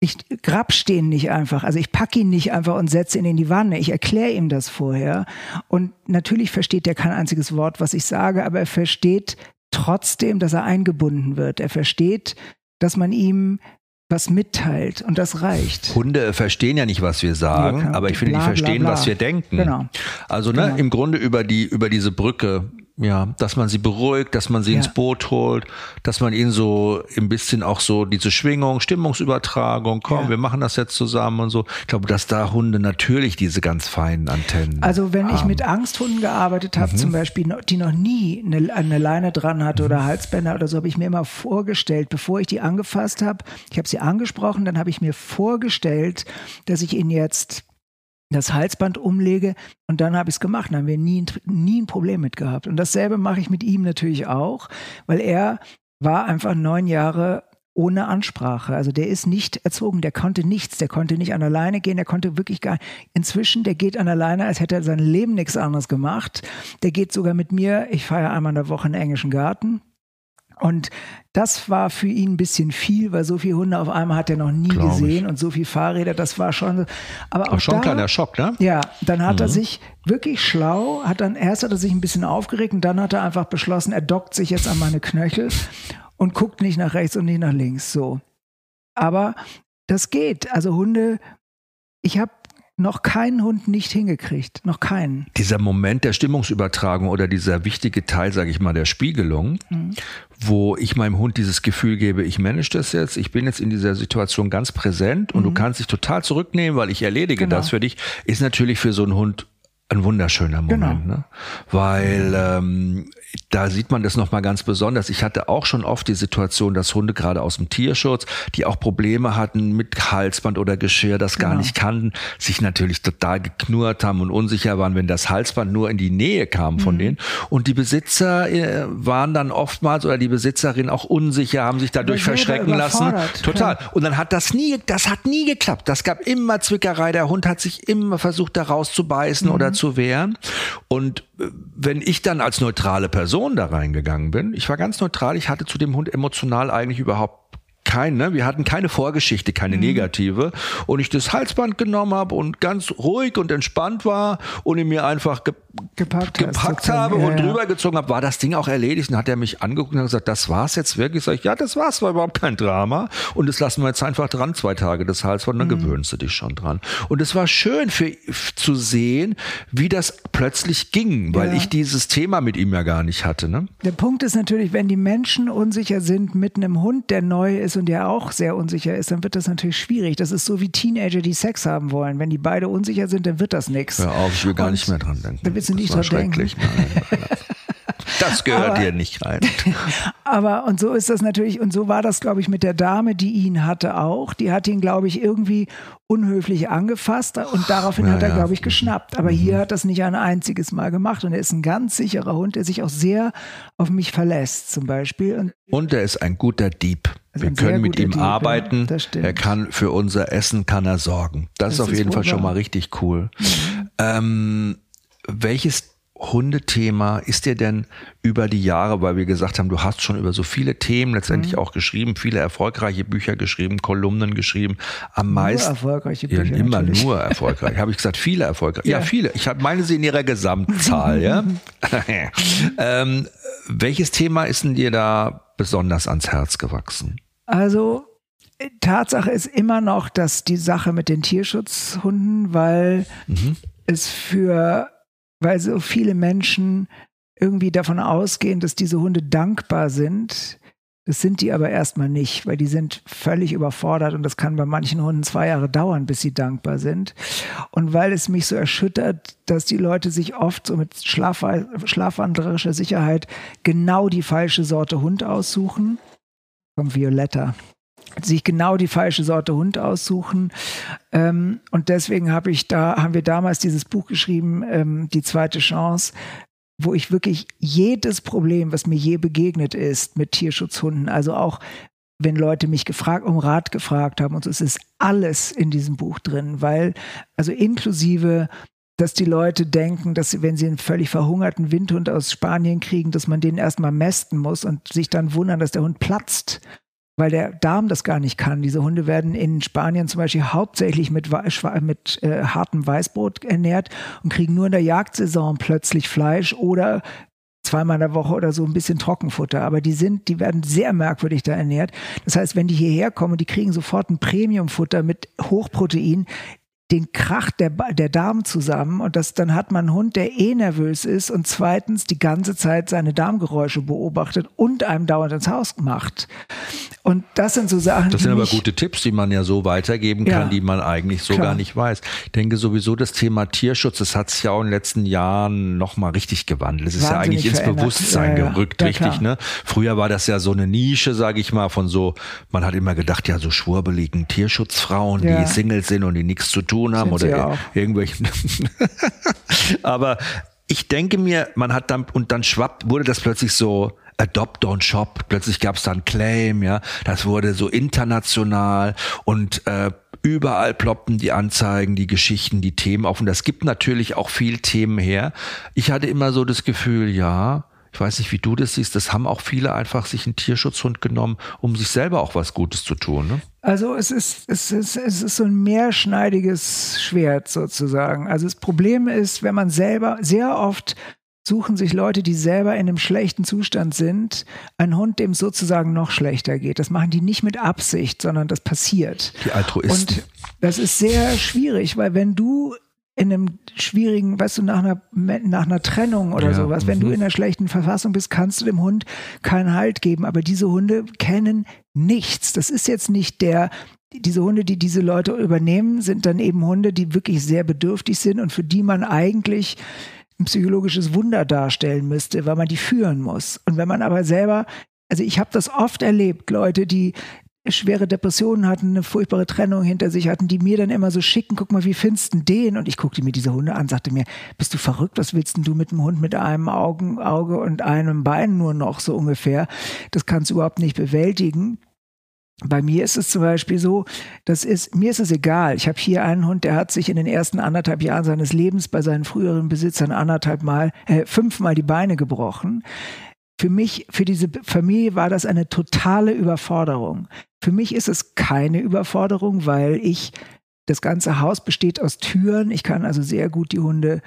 Ich grabsch den nicht einfach, also ich packe ihn nicht einfach und setze ihn in die Wanne. Ich erkläre ihm das vorher. Und natürlich versteht er kein einziges Wort, was ich sage, aber er versteht trotzdem, dass er eingebunden wird. Er versteht, dass man ihm was mitteilt und das reicht. Hunde verstehen ja nicht, was wir sagen, ja, aber ich finde, bla, die verstehen, bla, bla. was wir denken. Genau. Also ne, genau. im Grunde über die über diese Brücke ja, dass man sie beruhigt, dass man sie ja. ins Boot holt, dass man ihnen so ein bisschen auch so diese Schwingung, Stimmungsübertragung, komm, ja. wir machen das jetzt zusammen und so. Ich glaube, dass da Hunde natürlich diese ganz feinen Antennen. Also wenn haben. ich mit Angsthunden gearbeitet habe, mhm. zum Beispiel, die noch nie eine, eine Leine dran hatte mhm. oder Halsbänder oder so, habe ich mir immer vorgestellt, bevor ich die angefasst habe, ich habe sie angesprochen, dann habe ich mir vorgestellt, dass ich ihnen jetzt das Halsband umlege und dann habe ich es gemacht. Dann haben wir nie, nie ein Problem mit gehabt. Und dasselbe mache ich mit ihm natürlich auch, weil er war einfach neun Jahre ohne Ansprache. Also der ist nicht erzogen, der konnte nichts, der konnte nicht an der Leine gehen, der konnte wirklich gar. Inzwischen, der geht an der Leine, als hätte er sein Leben nichts anderes gemacht. Der geht sogar mit mir. Ich feiere einmal in der Woche in den englischen Garten. Und das war für ihn ein bisschen viel, weil so viele Hunde auf einmal hat er noch nie Glaub gesehen ich. und so viele Fahrräder, das war schon. Aber auch schon da, ein kleiner Schock, ne? Ja, dann hat mhm. er sich wirklich schlau, hat dann erst hat er sich ein bisschen aufgeregt und dann hat er einfach beschlossen, er dockt sich jetzt an meine Knöchel und guckt nicht nach rechts und nicht nach links. So. Aber das geht. Also Hunde, ich habe noch keinen Hund nicht hingekriegt. Noch keinen. Dieser Moment der Stimmungsübertragung oder dieser wichtige Teil, sage ich mal, der Spiegelung, mhm. wo ich meinem Hund dieses Gefühl gebe, ich manage das jetzt, ich bin jetzt in dieser Situation ganz präsent und mhm. du kannst dich total zurücknehmen, weil ich erledige genau. das für dich, ist natürlich für so einen Hund ein wunderschöner Moment, genau. ne? weil ähm, da sieht man das nochmal ganz besonders. Ich hatte auch schon oft die Situation, dass Hunde gerade aus dem Tierschutz, die auch Probleme hatten mit Halsband oder Geschirr, das genau. gar nicht kannten, sich natürlich total geknurrt haben und unsicher waren, wenn das Halsband nur in die Nähe kam von mhm. denen. Und die Besitzer äh, waren dann oftmals oder die Besitzerin auch unsicher, haben sich dadurch verschrecken lassen. Total. Und dann hat das nie, das hat nie geklappt. Das gab immer Zwickerei. Der Hund hat sich immer versucht, da rauszubeißen mhm. oder zu wehren. Und äh, wenn ich dann als neutrale Person da reingegangen bin, ich war ganz neutral, ich hatte zu dem Hund emotional eigentlich überhaupt kein, ne? wir hatten keine Vorgeschichte, keine mhm. negative. Und ich das Halsband genommen habe und ganz ruhig und entspannt war und ihn mir einfach ge gepackt, gepackt habe ja, und ja. drüber gezogen habe, war das Ding auch erledigt. Und hat er mich angeguckt und gesagt, das war's jetzt wirklich? Sag ich, ja, das war's, war überhaupt kein Drama. Und das lassen wir jetzt einfach dran, zwei Tage das Halsband, dann mhm. gewöhnst du dich schon dran. Und es war schön für, zu sehen, wie das plötzlich ging, weil ja. ich dieses Thema mit ihm ja gar nicht hatte. Ne? Der Punkt ist natürlich, wenn die Menschen unsicher sind mit einem Hund, der neu ist und der auch sehr unsicher ist, dann wird das natürlich schwierig. Das ist so wie Teenager, die Sex haben wollen. Wenn die beide unsicher sind, dann wird das nichts. Hör auf, ich will gar und nicht mehr dran denken. Da willst du nicht dran denken. Nein, Das gehört aber, dir nicht rein. Aber und so ist das natürlich, und so war das, glaube ich, mit der Dame, die ihn hatte auch. Die hat ihn, glaube ich, irgendwie unhöflich angefasst und daraufhin ja, hat er, ja. glaube ich, geschnappt. Aber mhm. hier hat das nicht ein einziges Mal gemacht. Und er ist ein ganz sicherer Hund, der sich auch sehr auf mich verlässt, zum Beispiel. Und, und er ist ein guter Dieb. Wir können mit ihm Dieb, arbeiten. Ja, er kann für unser Essen kann er sorgen. Das, das ist auf jeden Fall schon mal richtig cool. Mhm. Ähm, welches Hundethema ist dir denn über die Jahre, weil wir gesagt haben, du hast schon über so viele Themen letztendlich mhm. auch geschrieben, viele erfolgreiche Bücher geschrieben, Kolumnen geschrieben, am nur meisten erfolgreiche Bücher ja, immer natürlich. nur erfolgreich. habe ich gesagt, viele erfolgreiche. Ja. ja, viele. Ich meine sie in ihrer Gesamtzahl. ja. ähm, welches Thema ist denn dir da besonders ans Herz gewachsen? Also Tatsache ist immer noch, dass die Sache mit den Tierschutzhunden, weil mhm. es für weil so viele Menschen irgendwie davon ausgehen, dass diese Hunde dankbar sind. Das sind die aber erstmal nicht, weil die sind völlig überfordert und das kann bei manchen Hunden zwei Jahre dauern, bis sie dankbar sind. Und weil es mich so erschüttert, dass die Leute sich oft so mit schlafwandlerischer Sicherheit genau die falsche Sorte Hund aussuchen. Vom Violetta sich genau die falsche Sorte Hund aussuchen. Ähm, und deswegen habe ich da, haben wir damals dieses Buch geschrieben, ähm, Die zweite Chance, wo ich wirklich jedes Problem, was mir je begegnet ist mit Tierschutzhunden, also auch wenn Leute mich gefragt, um Rat gefragt haben und so, es ist alles in diesem Buch drin, weil, also inklusive dass die Leute denken, dass sie, wenn sie einen völlig verhungerten Windhund aus Spanien kriegen, dass man den erstmal mästen muss und sich dann wundern, dass der Hund platzt weil der Darm das gar nicht kann. Diese Hunde werden in Spanien zum Beispiel hauptsächlich mit, mit äh, hartem Weißbrot ernährt und kriegen nur in der Jagdsaison plötzlich Fleisch oder zweimal in der Woche oder so ein bisschen Trockenfutter. Aber die sind, die werden sehr merkwürdig da ernährt. Das heißt, wenn die hierher kommen die kriegen sofort ein Premiumfutter mit Hochprotein, den Krach der, der Darm zusammen und das, dann hat man einen Hund, der eh nervös ist und zweitens die ganze Zeit seine Darmgeräusche beobachtet und einem dauernd ins Haus macht. Und das sind so Sachen. Das sind aber gute Tipps, die man ja so weitergeben kann, ja, die man eigentlich so klar. gar nicht weiß. Ich denke sowieso das Thema Tierschutz, das hat sich ja auch in den letzten Jahren nochmal richtig gewandelt. Es ist ja eigentlich ins verändert. Bewusstsein ja, gerückt, ja, richtig, ne? Früher war das ja so eine Nische, sage ich mal, von so, man hat immer gedacht, ja, so schwurbeligen Tierschutzfrauen, die Singles sind und die nichts zu tun tun haben Sind oder irgendwelchen. Aber ich denke mir, man hat dann, und dann schwappt, wurde das plötzlich so, Adopt on Shop, plötzlich gab es dann Claim, ja, das wurde so international und äh, überall ploppten die Anzeigen, die Geschichten, die Themen auf und das gibt natürlich auch viel Themen her. Ich hatte immer so das Gefühl, ja, ich weiß nicht, wie du das siehst, das haben auch viele einfach sich einen Tierschutzhund genommen, um sich selber auch was Gutes zu tun. Ne? Also es ist, es, ist, es ist so ein mehrschneidiges Schwert sozusagen. Also das Problem ist, wenn man selber sehr oft suchen sich Leute, die selber in einem schlechten Zustand sind, einen Hund, dem sozusagen noch schlechter geht. Das machen die nicht mit Absicht, sondern das passiert. Die Altruisten. Und das ist sehr schwierig, weil wenn du in einem schwierigen, weißt du, nach einer, nach einer Trennung oder ja, sowas, wenn du mhm. in einer schlechten Verfassung bist, kannst du dem Hund keinen Halt geben. Aber diese Hunde kennen nichts. Das ist jetzt nicht der, diese Hunde, die diese Leute übernehmen, sind dann eben Hunde, die wirklich sehr bedürftig sind und für die man eigentlich ein psychologisches Wunder darstellen müsste, weil man die führen muss. Und wenn man aber selber also ich habe das oft erlebt, Leute, die schwere Depressionen hatten, eine furchtbare Trennung hinter sich hatten, die mir dann immer so schicken, guck mal, wie findest du den? Und ich guckte mir diese Hunde an, sagte mir, bist du verrückt? Was willst denn du mit einem Hund mit einem Augen, Auge und einem Bein nur noch so ungefähr? Das kannst du überhaupt nicht bewältigen. Bei mir ist es zum Beispiel so, das ist, mir ist es egal. Ich habe hier einen Hund, der hat sich in den ersten anderthalb Jahren seines Lebens bei seinen früheren Besitzern anderthalb Mal, äh, fünfmal die Beine gebrochen. Für mich, für diese Familie war das eine totale Überforderung. Für mich ist es keine Überforderung, weil ich, das ganze Haus besteht aus Türen. Ich kann also sehr gut die Hunde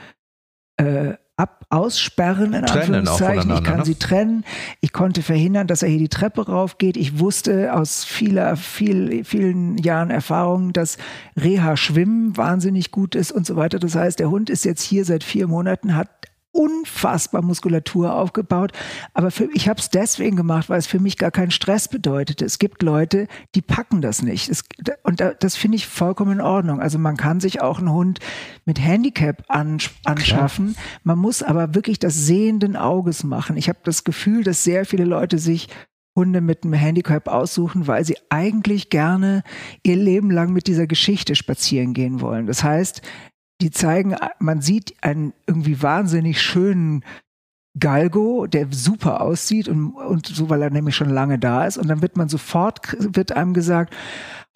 äh, ab, aussperren, in trennen Anführungszeichen. Ich kann ne? sie trennen. Ich konnte verhindern, dass er hier die Treppe raufgeht. Ich wusste aus vieler, viel, vielen Jahren Erfahrung, dass Reha-Schwimmen wahnsinnig gut ist und so weiter. Das heißt, der Hund ist jetzt hier seit vier Monaten, hat unfassbar Muskulatur aufgebaut. Aber für, ich habe es deswegen gemacht, weil es für mich gar keinen Stress bedeutete. Es gibt Leute, die packen das nicht. Es, und das finde ich vollkommen in Ordnung. Also man kann sich auch einen Hund mit Handicap anschaffen. Klar. Man muss aber wirklich das sehenden Auges machen. Ich habe das Gefühl, dass sehr viele Leute sich Hunde mit einem Handicap aussuchen, weil sie eigentlich gerne ihr Leben lang mit dieser Geschichte spazieren gehen wollen. Das heißt, die zeigen, man sieht einen irgendwie wahnsinnig schönen Galgo, der super aussieht und, und so, weil er nämlich schon lange da ist. Und dann wird man sofort, wird einem gesagt,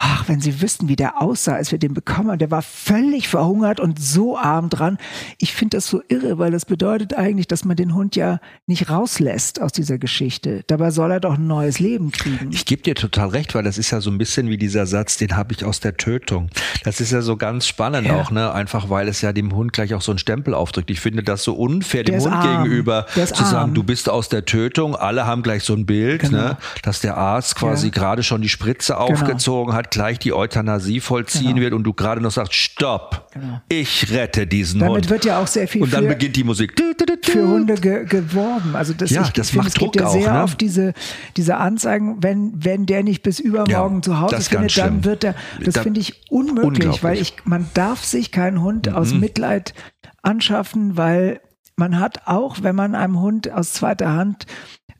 ach, wenn Sie wüssten, wie der aussah, als wir den bekommen haben, der war völlig verhungert und so arm dran. Ich finde das so irre, weil das bedeutet eigentlich, dass man den Hund ja nicht rauslässt aus dieser Geschichte. Dabei soll er doch ein neues Leben kriegen. Ich gebe dir total recht, weil das ist ja so ein bisschen wie dieser Satz, den habe ich aus der Tötung. Das ist ja so ganz spannend ja. auch, ne? Einfach weil es ja dem Hund gleich auch so einen Stempel aufdrückt. Ich finde das so unfair dem Hund arm. gegenüber zu arm. sagen, du bist aus der Tötung. Alle haben gleich so ein Bild, genau. ne? Dass der Arzt quasi ja. gerade schon die Spritze genau. aufgezogen hat, gleich die Euthanasie vollziehen genau. wird und du gerade noch sagst, stopp, genau. ich rette diesen Damit Hund. Damit wird ja auch sehr viel Und dann beginnt die Musik. Für Hunde ge geworben. Also das, ja, ich, das macht Druck ja sehr ne? auf diese, diese Anzeigen, wenn, wenn der nicht bis übermorgen ja, zu Hause findet, dann wird er, das finde ich unmöglich, weil ich, man darf sich keinen Hund mhm. aus Mitleid anschaffen, weil man hat auch, wenn man einem Hund aus zweiter Hand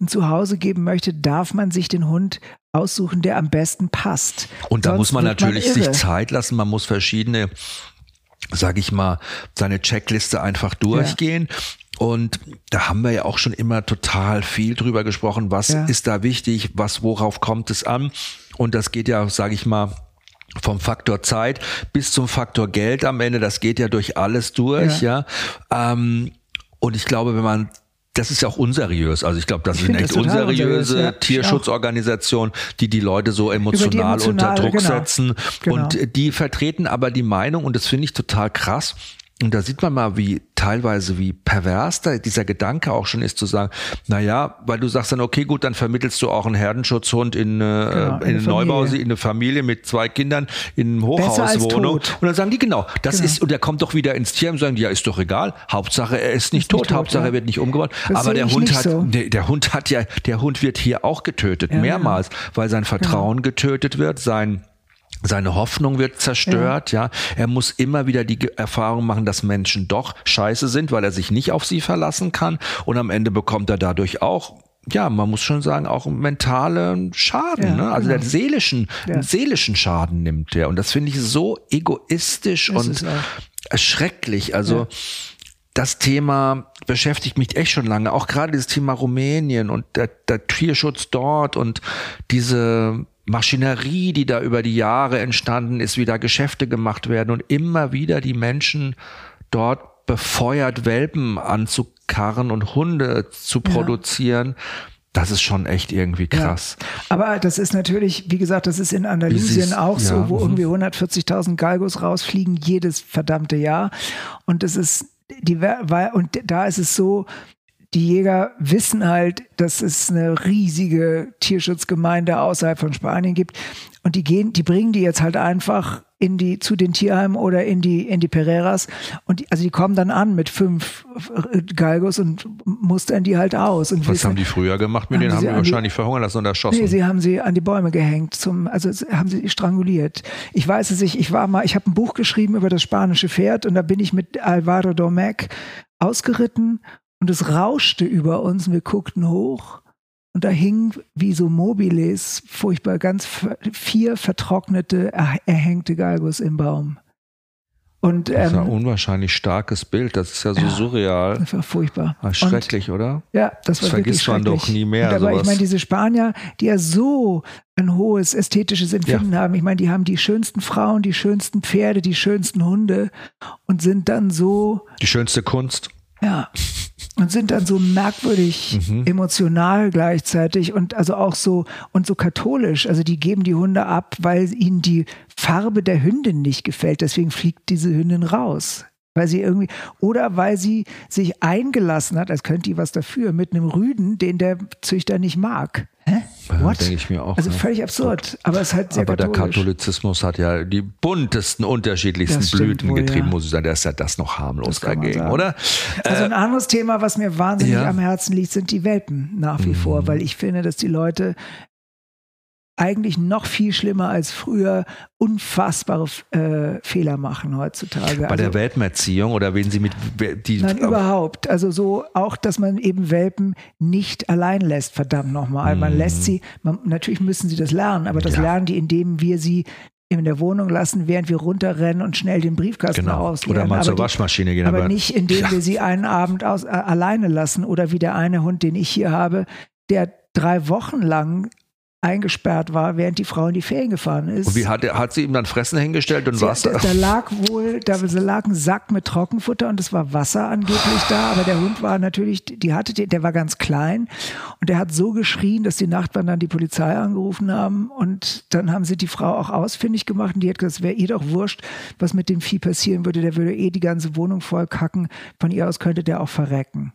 ein Zuhause geben möchte, darf man sich den Hund aussuchen, der am besten passt. Und da Sonst muss man natürlich man sich Zeit lassen. Man muss verschiedene, sag ich mal, seine Checkliste einfach durchgehen. Ja. Und da haben wir ja auch schon immer total viel drüber gesprochen. Was ja. ist da wichtig? Was, worauf kommt es an? Und das geht ja, sage ich mal, vom Faktor Zeit bis zum Faktor Geld am Ende. Das geht ja durch alles durch, ja. ja. Ähm, und ich glaube, wenn man das ist ja auch unseriös. Also ich glaube, das sind echt unseriöse ja. Tierschutzorganisationen, die die Leute so emotional unter Druck genau. setzen. Genau. Und die vertreten aber die Meinung, und das finde ich total krass, Und da sieht man mal, wie teilweise wie pervers da dieser Gedanke auch schon ist, zu sagen, na ja, weil du sagst dann, okay, gut, dann vermittelst du auch einen Herdenschutzhund in, äh, genau, in, in eine Neubau, in eine Familie mit zwei Kindern in einem Hochhauswohnung. Und dann sagen die, genau, das genau. ist, und der kommt doch wieder ins Tier und sagen, ja, ist doch egal. Hauptsache, er ist nicht, ist tot, nicht tot, Hauptsache, ja. er wird nicht umgebaut. Das Aber der Hund hat, so. der, der, Hund hat ja, der Hund wird hier auch getötet, ja, mehrmals, weil sein Vertrauen getötet wird, sein seine Hoffnung wird zerstört, ja. ja. Er muss immer wieder die Erfahrung machen, dass Menschen doch scheiße sind, weil er sich nicht auf sie verlassen kann. Und am Ende bekommt er dadurch auch ja, man muss schon sagen, auch mentalen Schaden, ja, ne? also genau. der seelischen, ja. seelischen Schaden nimmt er. Und das finde ich so egoistisch das und schrecklich. Also ja. das Thema beschäftigt mich echt schon lange. Auch gerade dieses Thema Rumänien und der, der Tierschutz dort und diese Maschinerie, die da über die Jahre entstanden ist, wie da Geschäfte gemacht werden und immer wieder die Menschen dort befeuert, Welpen anzukarren und Hunde zu produzieren. Ja. Das ist schon echt irgendwie krass. Ja, aber das ist natürlich, wie gesagt, das ist in Andalusien auch ja, so, wo irgendwie 140.000 Galgos rausfliegen jedes verdammte Jahr. Und das ist die, und da ist es so, die Jäger wissen halt, dass es eine riesige Tierschutzgemeinde außerhalb von Spanien gibt. Und die gehen, die bringen die jetzt halt einfach in die, zu den Tierheimen oder in die, in die Pereiras. Und die, also die kommen dann an mit fünf Galgos und mustern die halt aus. Und Was wissen, haben die früher gemacht? Mit denen haben die wahrscheinlich die, verhungern lassen und erschossen. Nee, sie haben sie an die Bäume gehängt zum, also haben sie stranguliert. Ich weiß es nicht, ich war mal, ich habe ein Buch geschrieben über das spanische Pferd und da bin ich mit Alvaro Domecq ausgeritten und es rauschte über uns und wir guckten hoch und da hingen wie so Mobiles furchtbar ganz vier vertrocknete, erhängte Galgos im Baum. Und, ähm, das ist ein unwahrscheinlich starkes Bild. Das ist ja so ja, surreal. Das war furchtbar. War schrecklich, und, oder? Ja, das, das war vergisst man doch nie mehr. Und aber sowas. ich meine, diese Spanier, die ja so ein hohes ästhetisches Empfinden ja. haben. Ich meine, die haben die schönsten Frauen, die schönsten Pferde, die schönsten Hunde und sind dann so. Die schönste Kunst. Ja. Und sind dann so merkwürdig mhm. emotional gleichzeitig und also auch so und so katholisch. Also die geben die Hunde ab, weil ihnen die Farbe der Hündin nicht gefällt. Deswegen fliegt diese Hündin raus. Weil sie irgendwie, oder weil sie sich eingelassen hat, als könnte die was dafür, mit einem Rüden, den der Züchter nicht mag. Hä? What? Denke ich mir auch. Also ne? völlig absurd. Aber es ist halt sehr Aber katholisch. der Katholizismus hat ja die buntesten, unterschiedlichsten Blüten wohl, getrieben, ja. muss ich sagen. Der ist ja das noch harmlos das dagegen, oder? Also ein äh, anderes Thema, was mir wahnsinnig ja. am Herzen liegt, sind die Welpen nach wie mhm. vor, weil ich finde, dass die Leute eigentlich noch viel schlimmer als früher unfassbare äh, Fehler machen heutzutage. Bei also, der Welpenerziehung oder wen sie mit die Nein, überhaupt. Also so auch, dass man eben Welpen nicht allein lässt, verdammt nochmal. Mm. Man mhm. lässt sie, man, natürlich müssen sie das lernen, aber das ja. lernen die, indem wir sie in der Wohnung lassen, während wir runterrennen und schnell den Briefkasten genau. ausleeren. Oder mal aber zur Waschmaschine gehen. Aber, aber nicht, indem ja. wir sie einen Abend aus, äh, alleine lassen oder wie der eine Hund, den ich hier habe, der drei Wochen lang eingesperrt war, während die Frau in die Ferien gefahren ist. Und wie hat, er, hat sie ihm dann Fressen hingestellt und sie, Wasser? Da, da, lag wohl, da lag ein Sack mit Trockenfutter und es war Wasser angeblich da, aber der Hund war natürlich, die hatte, der war ganz klein und der hat so geschrien, dass die Nachbarn dann die Polizei angerufen haben und dann haben sie die Frau auch ausfindig gemacht und die hat gesagt, es wäre ihr doch wurscht, was mit dem Vieh passieren würde, der würde eh die ganze Wohnung voll kacken, von ihr aus könnte der auch verrecken.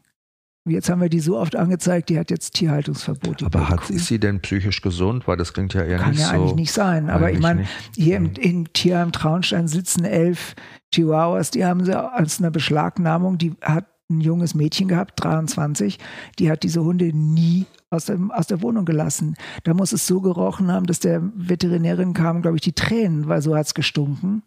Jetzt haben wir die so oft angezeigt, die hat jetzt Tierhaltungsverbot. Aber hat, ist sie denn psychisch gesund? Weil das klingt ja eher Kann nicht ja so. Kann ja eigentlich nicht sein. Aber ich meine, hier im, im Tierheim Traunstein sitzen elf Chihuahuas, die haben sie als eine Beschlagnahmung, die hat ein junges Mädchen gehabt, 23, die hat diese Hunde nie aus, dem, aus der Wohnung gelassen. Da muss es so gerochen haben, dass der Veterinärin kamen, glaube ich, die Tränen, weil so hat es gestunken.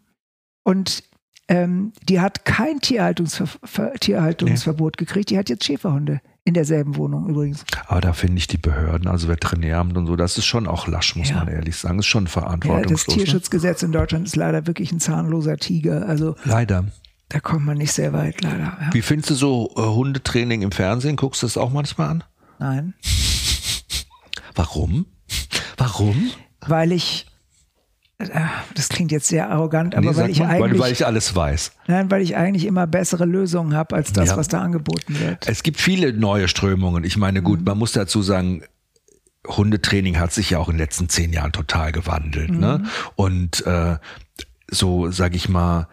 Und ähm, die hat kein Tierhaltungsver Tierhaltungsverbot nee. gekriegt, die hat jetzt Schäferhunde. In derselben Wohnung übrigens. Aber da finde ich die Behörden, also Veterinäramt und so, das ist schon auch lasch, muss ja. man ehrlich sagen. Das ist schon verantwortungslos. Ja, das ne? Tierschutzgesetz in Deutschland ist leider wirklich ein zahnloser Tiger. Also leider. Da kommt man nicht sehr weit, leider. Ja. Wie findest du so äh, Hundetraining im Fernsehen? Guckst du das auch manchmal an? Nein. Warum? Warum? Weil ich das klingt jetzt sehr arrogant, aber nee, weil ich mal, eigentlich. Weil, ich alles weiß. Nein, weil ich eigentlich immer bessere Lösungen habe als das, ja. was da angeboten wird. Es gibt viele neue Strömungen. Ich meine, gut, mhm. man muss dazu sagen, Hundetraining hat sich ja auch in den letzten zehn Jahren total gewandelt. Ne? Mhm. Ne? Und äh, so, sag ich mal,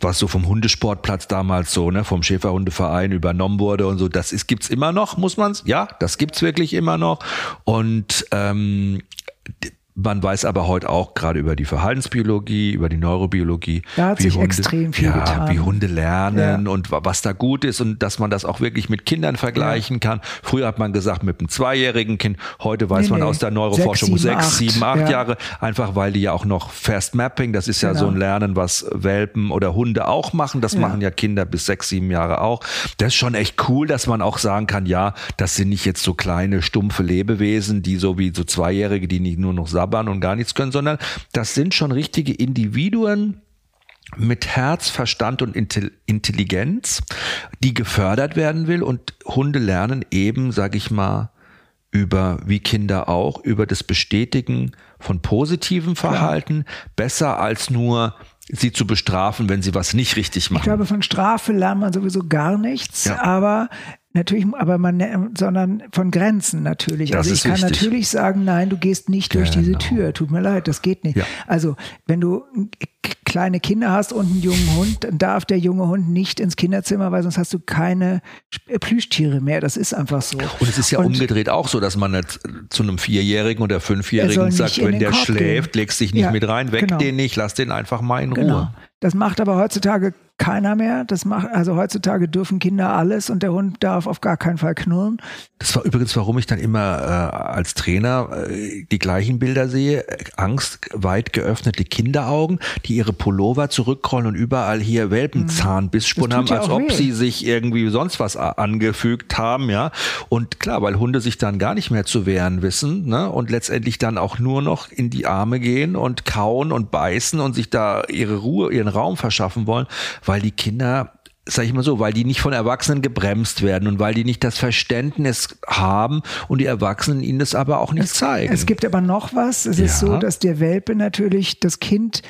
was so vom Hundesportplatz damals so, ne, vom Schäferhundeverein übernommen wurde und so, das ist, gibt's immer noch, muss man's? Ja, das gibt's wirklich immer noch. Und ähm, man weiß aber heute auch gerade über die Verhaltensbiologie, über die Neurobiologie, da hat wie sich Hunde, extrem viel ja, getan. wie Hunde lernen Ja. und wa- was da gut ist und dass man das auch wirklich mit Kindern vergleichen kann. Früher hat man gesagt mit einem zweijährigen Kind, heute weiß Nee, man nee. aus der Neuroforschung Sechs, sieben, sechs, acht. sieben, acht Ja. Jahre, einfach weil die ja auch noch Fast Mapping, das ist ja Genau. so ein Lernen, was Welpen oder Hunde auch machen. Das Ja. machen ja Kinder bis sechs, sieben Jahre auch. Das ist schon echt cool, dass man auch sagen kann, ja, das sind nicht jetzt so kleine, stumpfe Lebewesen, die so wie so Zweijährige, die nicht nur noch sabbern und gar nichts können, sondern das sind schon richtige Individuen, mit Herz, Verstand und Intel- Intelligenz, die gefördert werden will. Und Hunde lernen eben, sag ich mal, über, wie Kinder auch, über das Bestätigen von positivem Verhalten, besser als nur sie zu bestrafen, wenn sie was nicht richtig machen. Ich glaube, von Strafe lernt man sowieso gar nichts, Ja. aber natürlich, aber man, sondern von Grenzen natürlich. Das also ich kann wichtig. natürlich sagen, nein, du gehst nicht durch diese Genau. Tür. Tut mir leid, das geht nicht. Ja. Also, wenn du k- kleine Kinder hast und einen jungen Hund, dann darf der junge Hund nicht ins Kinderzimmer, weil sonst hast du keine Sp- Plüschtiere mehr. Das ist einfach so. Und es ist ja Und- umgedreht auch so, dass man nicht zu einem Vierjährigen oder Er Fünfjährigen sagt, wenn der Korb schläft, gehen. legst dich nicht Ja, mit rein, weck genau. den nicht, lass den einfach mal in Genau. Ruhe. Das macht aber heutzutage keiner mehr. Das macht, also heutzutage dürfen Kinder alles und der Hund darf auf gar keinen Fall knurren. Das war übrigens, warum ich dann immer äh, als Trainer äh, die gleichen Bilder sehe. Angst, weit geöffnete Kinderaugen, die ihre Pullover zurückrollen und überall hier Welpenzahnbissspuren Das haben, als ob weh. sie sich irgendwie sonst was angefügt haben, ja. Und klar, weil Hunde sich dann gar nicht mehr zu wehren wissen, ne? Und letztendlich dann auch nur noch in die Arme gehen und kauen und beißen und sich da ihre Ruhe, ihren Raum verschaffen wollen, weil die Kinder sag ich mal so, weil die nicht von Erwachsenen gebremst werden und weil die nicht das Verständnis haben und die Erwachsenen ihnen das aber auch nicht zeigen. Es gibt aber noch was. Es ist Ja. so, dass der Welpe natürlich das Kind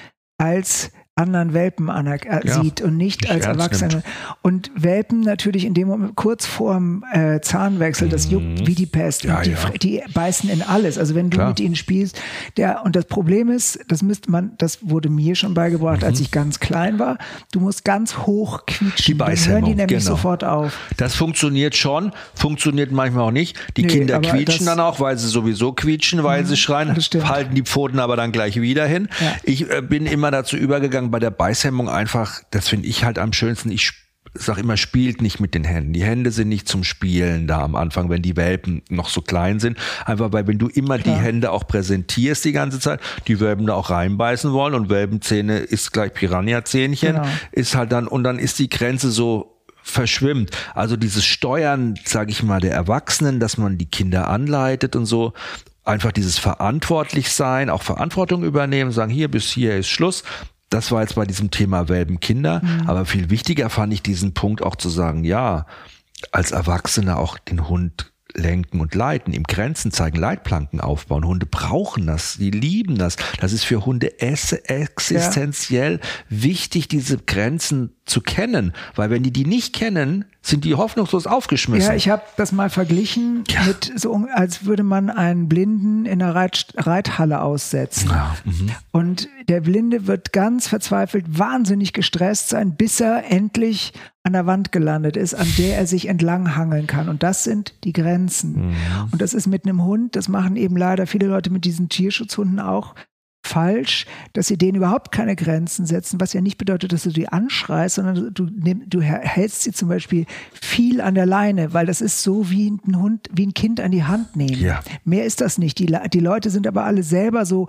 als anderen Welpen äh, Ja. sieht und nicht als Erwachsene. Und Welpen natürlich in dem Moment kurz vorm äh, Zahnwechsel, das juckt wie die Pest. Mhm. Ja, die, ja. die beißen in alles. Also wenn du Klar. mit ihnen spielst, der, und das Problem ist, das müsste man, das wurde mir schon beigebracht, Mhm. als ich ganz klein war, du musst ganz hoch quietschen. Die Dann hören die Beißhemmung, nämlich genau. sofort auf. Das funktioniert schon, funktioniert manchmal auch nicht. Die Nee, Kinder quietschen dann auch, weil sie sowieso quietschen, weil sie schreien, halten die Pfoten aber dann gleich wieder hin. Ich äh, bin immer dazu übergegangen, bei der Beißhemmung einfach, das finde ich halt am schönsten, ich sag immer, spielt nicht mit den Händen. Die Hände sind nicht zum Spielen da am Anfang, wenn die Welpen noch so klein sind. Einfach weil, wenn du immer die Hände auch präsentierst die ganze Zeit, die Welpen da auch reinbeißen wollen und Welpenzähne ist gleich Piranha-Zähnchen, Genau. ist halt dann, und dann ist die Grenze so verschwimmt. Also dieses Steuern, sage ich mal, der Erwachsenen, dass man die Kinder anleitet und so, einfach dieses verantwortlich sein, auch Verantwortung übernehmen, sagen, hier bis hier ist Schluss. Das war jetzt bei diesem Thema Welpen Kinder, aber viel wichtiger fand ich diesen Punkt auch zu sagen, ja, als Erwachsene auch den Hund lenken und leiten, ihm Grenzen zeigen, Leitplanken aufbauen. Hunde brauchen das, die lieben das. Das ist für Hunde existenziell wichtig, diese Grenzen zu kennen, weil wenn die die nicht kennen, sind die hoffnungslos aufgeschmissen. Ja, ich habe das mal verglichen Ja. mit so, als würde man einen Blinden in einer Reit Reithalle aussetzen. Ja, mhm. Und der Blinde wird ganz verzweifelt, wahnsinnig gestresst sein, bis er endlich an der Wand gelandet ist, an der er sich entlang hangeln kann. Und das sind die Grenzen. Mhm. Und das ist mit einem Hund, das machen eben leider viele Leute mit diesen Tierschutzhunden auch falsch, dass sie denen überhaupt keine Grenzen setzen, was ja nicht bedeutet, dass du die anschreist, sondern du, nimm, du hältst sie zum Beispiel viel an der Leine, weil das ist so wie ein Hund, wie ein Kind an die Hand nehmen. Ja. Mehr ist das nicht. Die, die Leute sind aber alle selber so,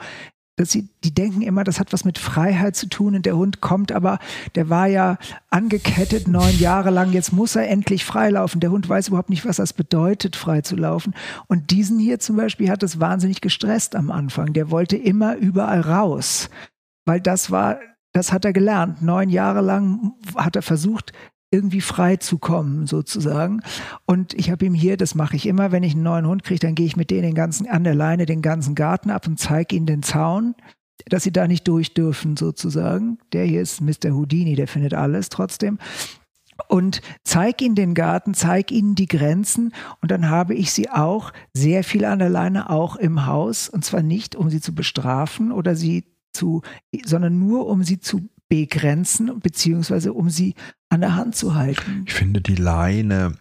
dass sie, die denken immer, das hat was mit Freiheit zu tun und der Hund kommt aber, der war ja angekettet neun Jahre lang, jetzt muss er endlich freilaufen. Der Hund weiß überhaupt nicht, was das bedeutet, frei zu laufen. Und diesen hier zum Beispiel hat es wahnsinnig gestresst am Anfang. Der wollte immer überall raus, weil das war, das hat er gelernt. Neun Jahre lang hat er versucht, irgendwie frei zu kommen, sozusagen. Und ich habe ihm hier, das mache ich immer, wenn ich einen neuen Hund kriege, dann gehe ich mit denen den ganzen, an der Leine den ganzen Garten ab und zeige ihnen den Zaun, dass sie da nicht durch dürfen, sozusagen. Der hier ist Mr. Houdini, der findet alles trotzdem. Und zeig ihnen den Garten, zeig ihnen die Grenzen und dann habe ich sie auch sehr viel an der Leine, auch im Haus. Und zwar nicht, um sie zu bestrafen oder sie zu, sondern nur um sie zu begrenzen, beziehungsweise um sie an der Hand zu halten. Ich finde die Leine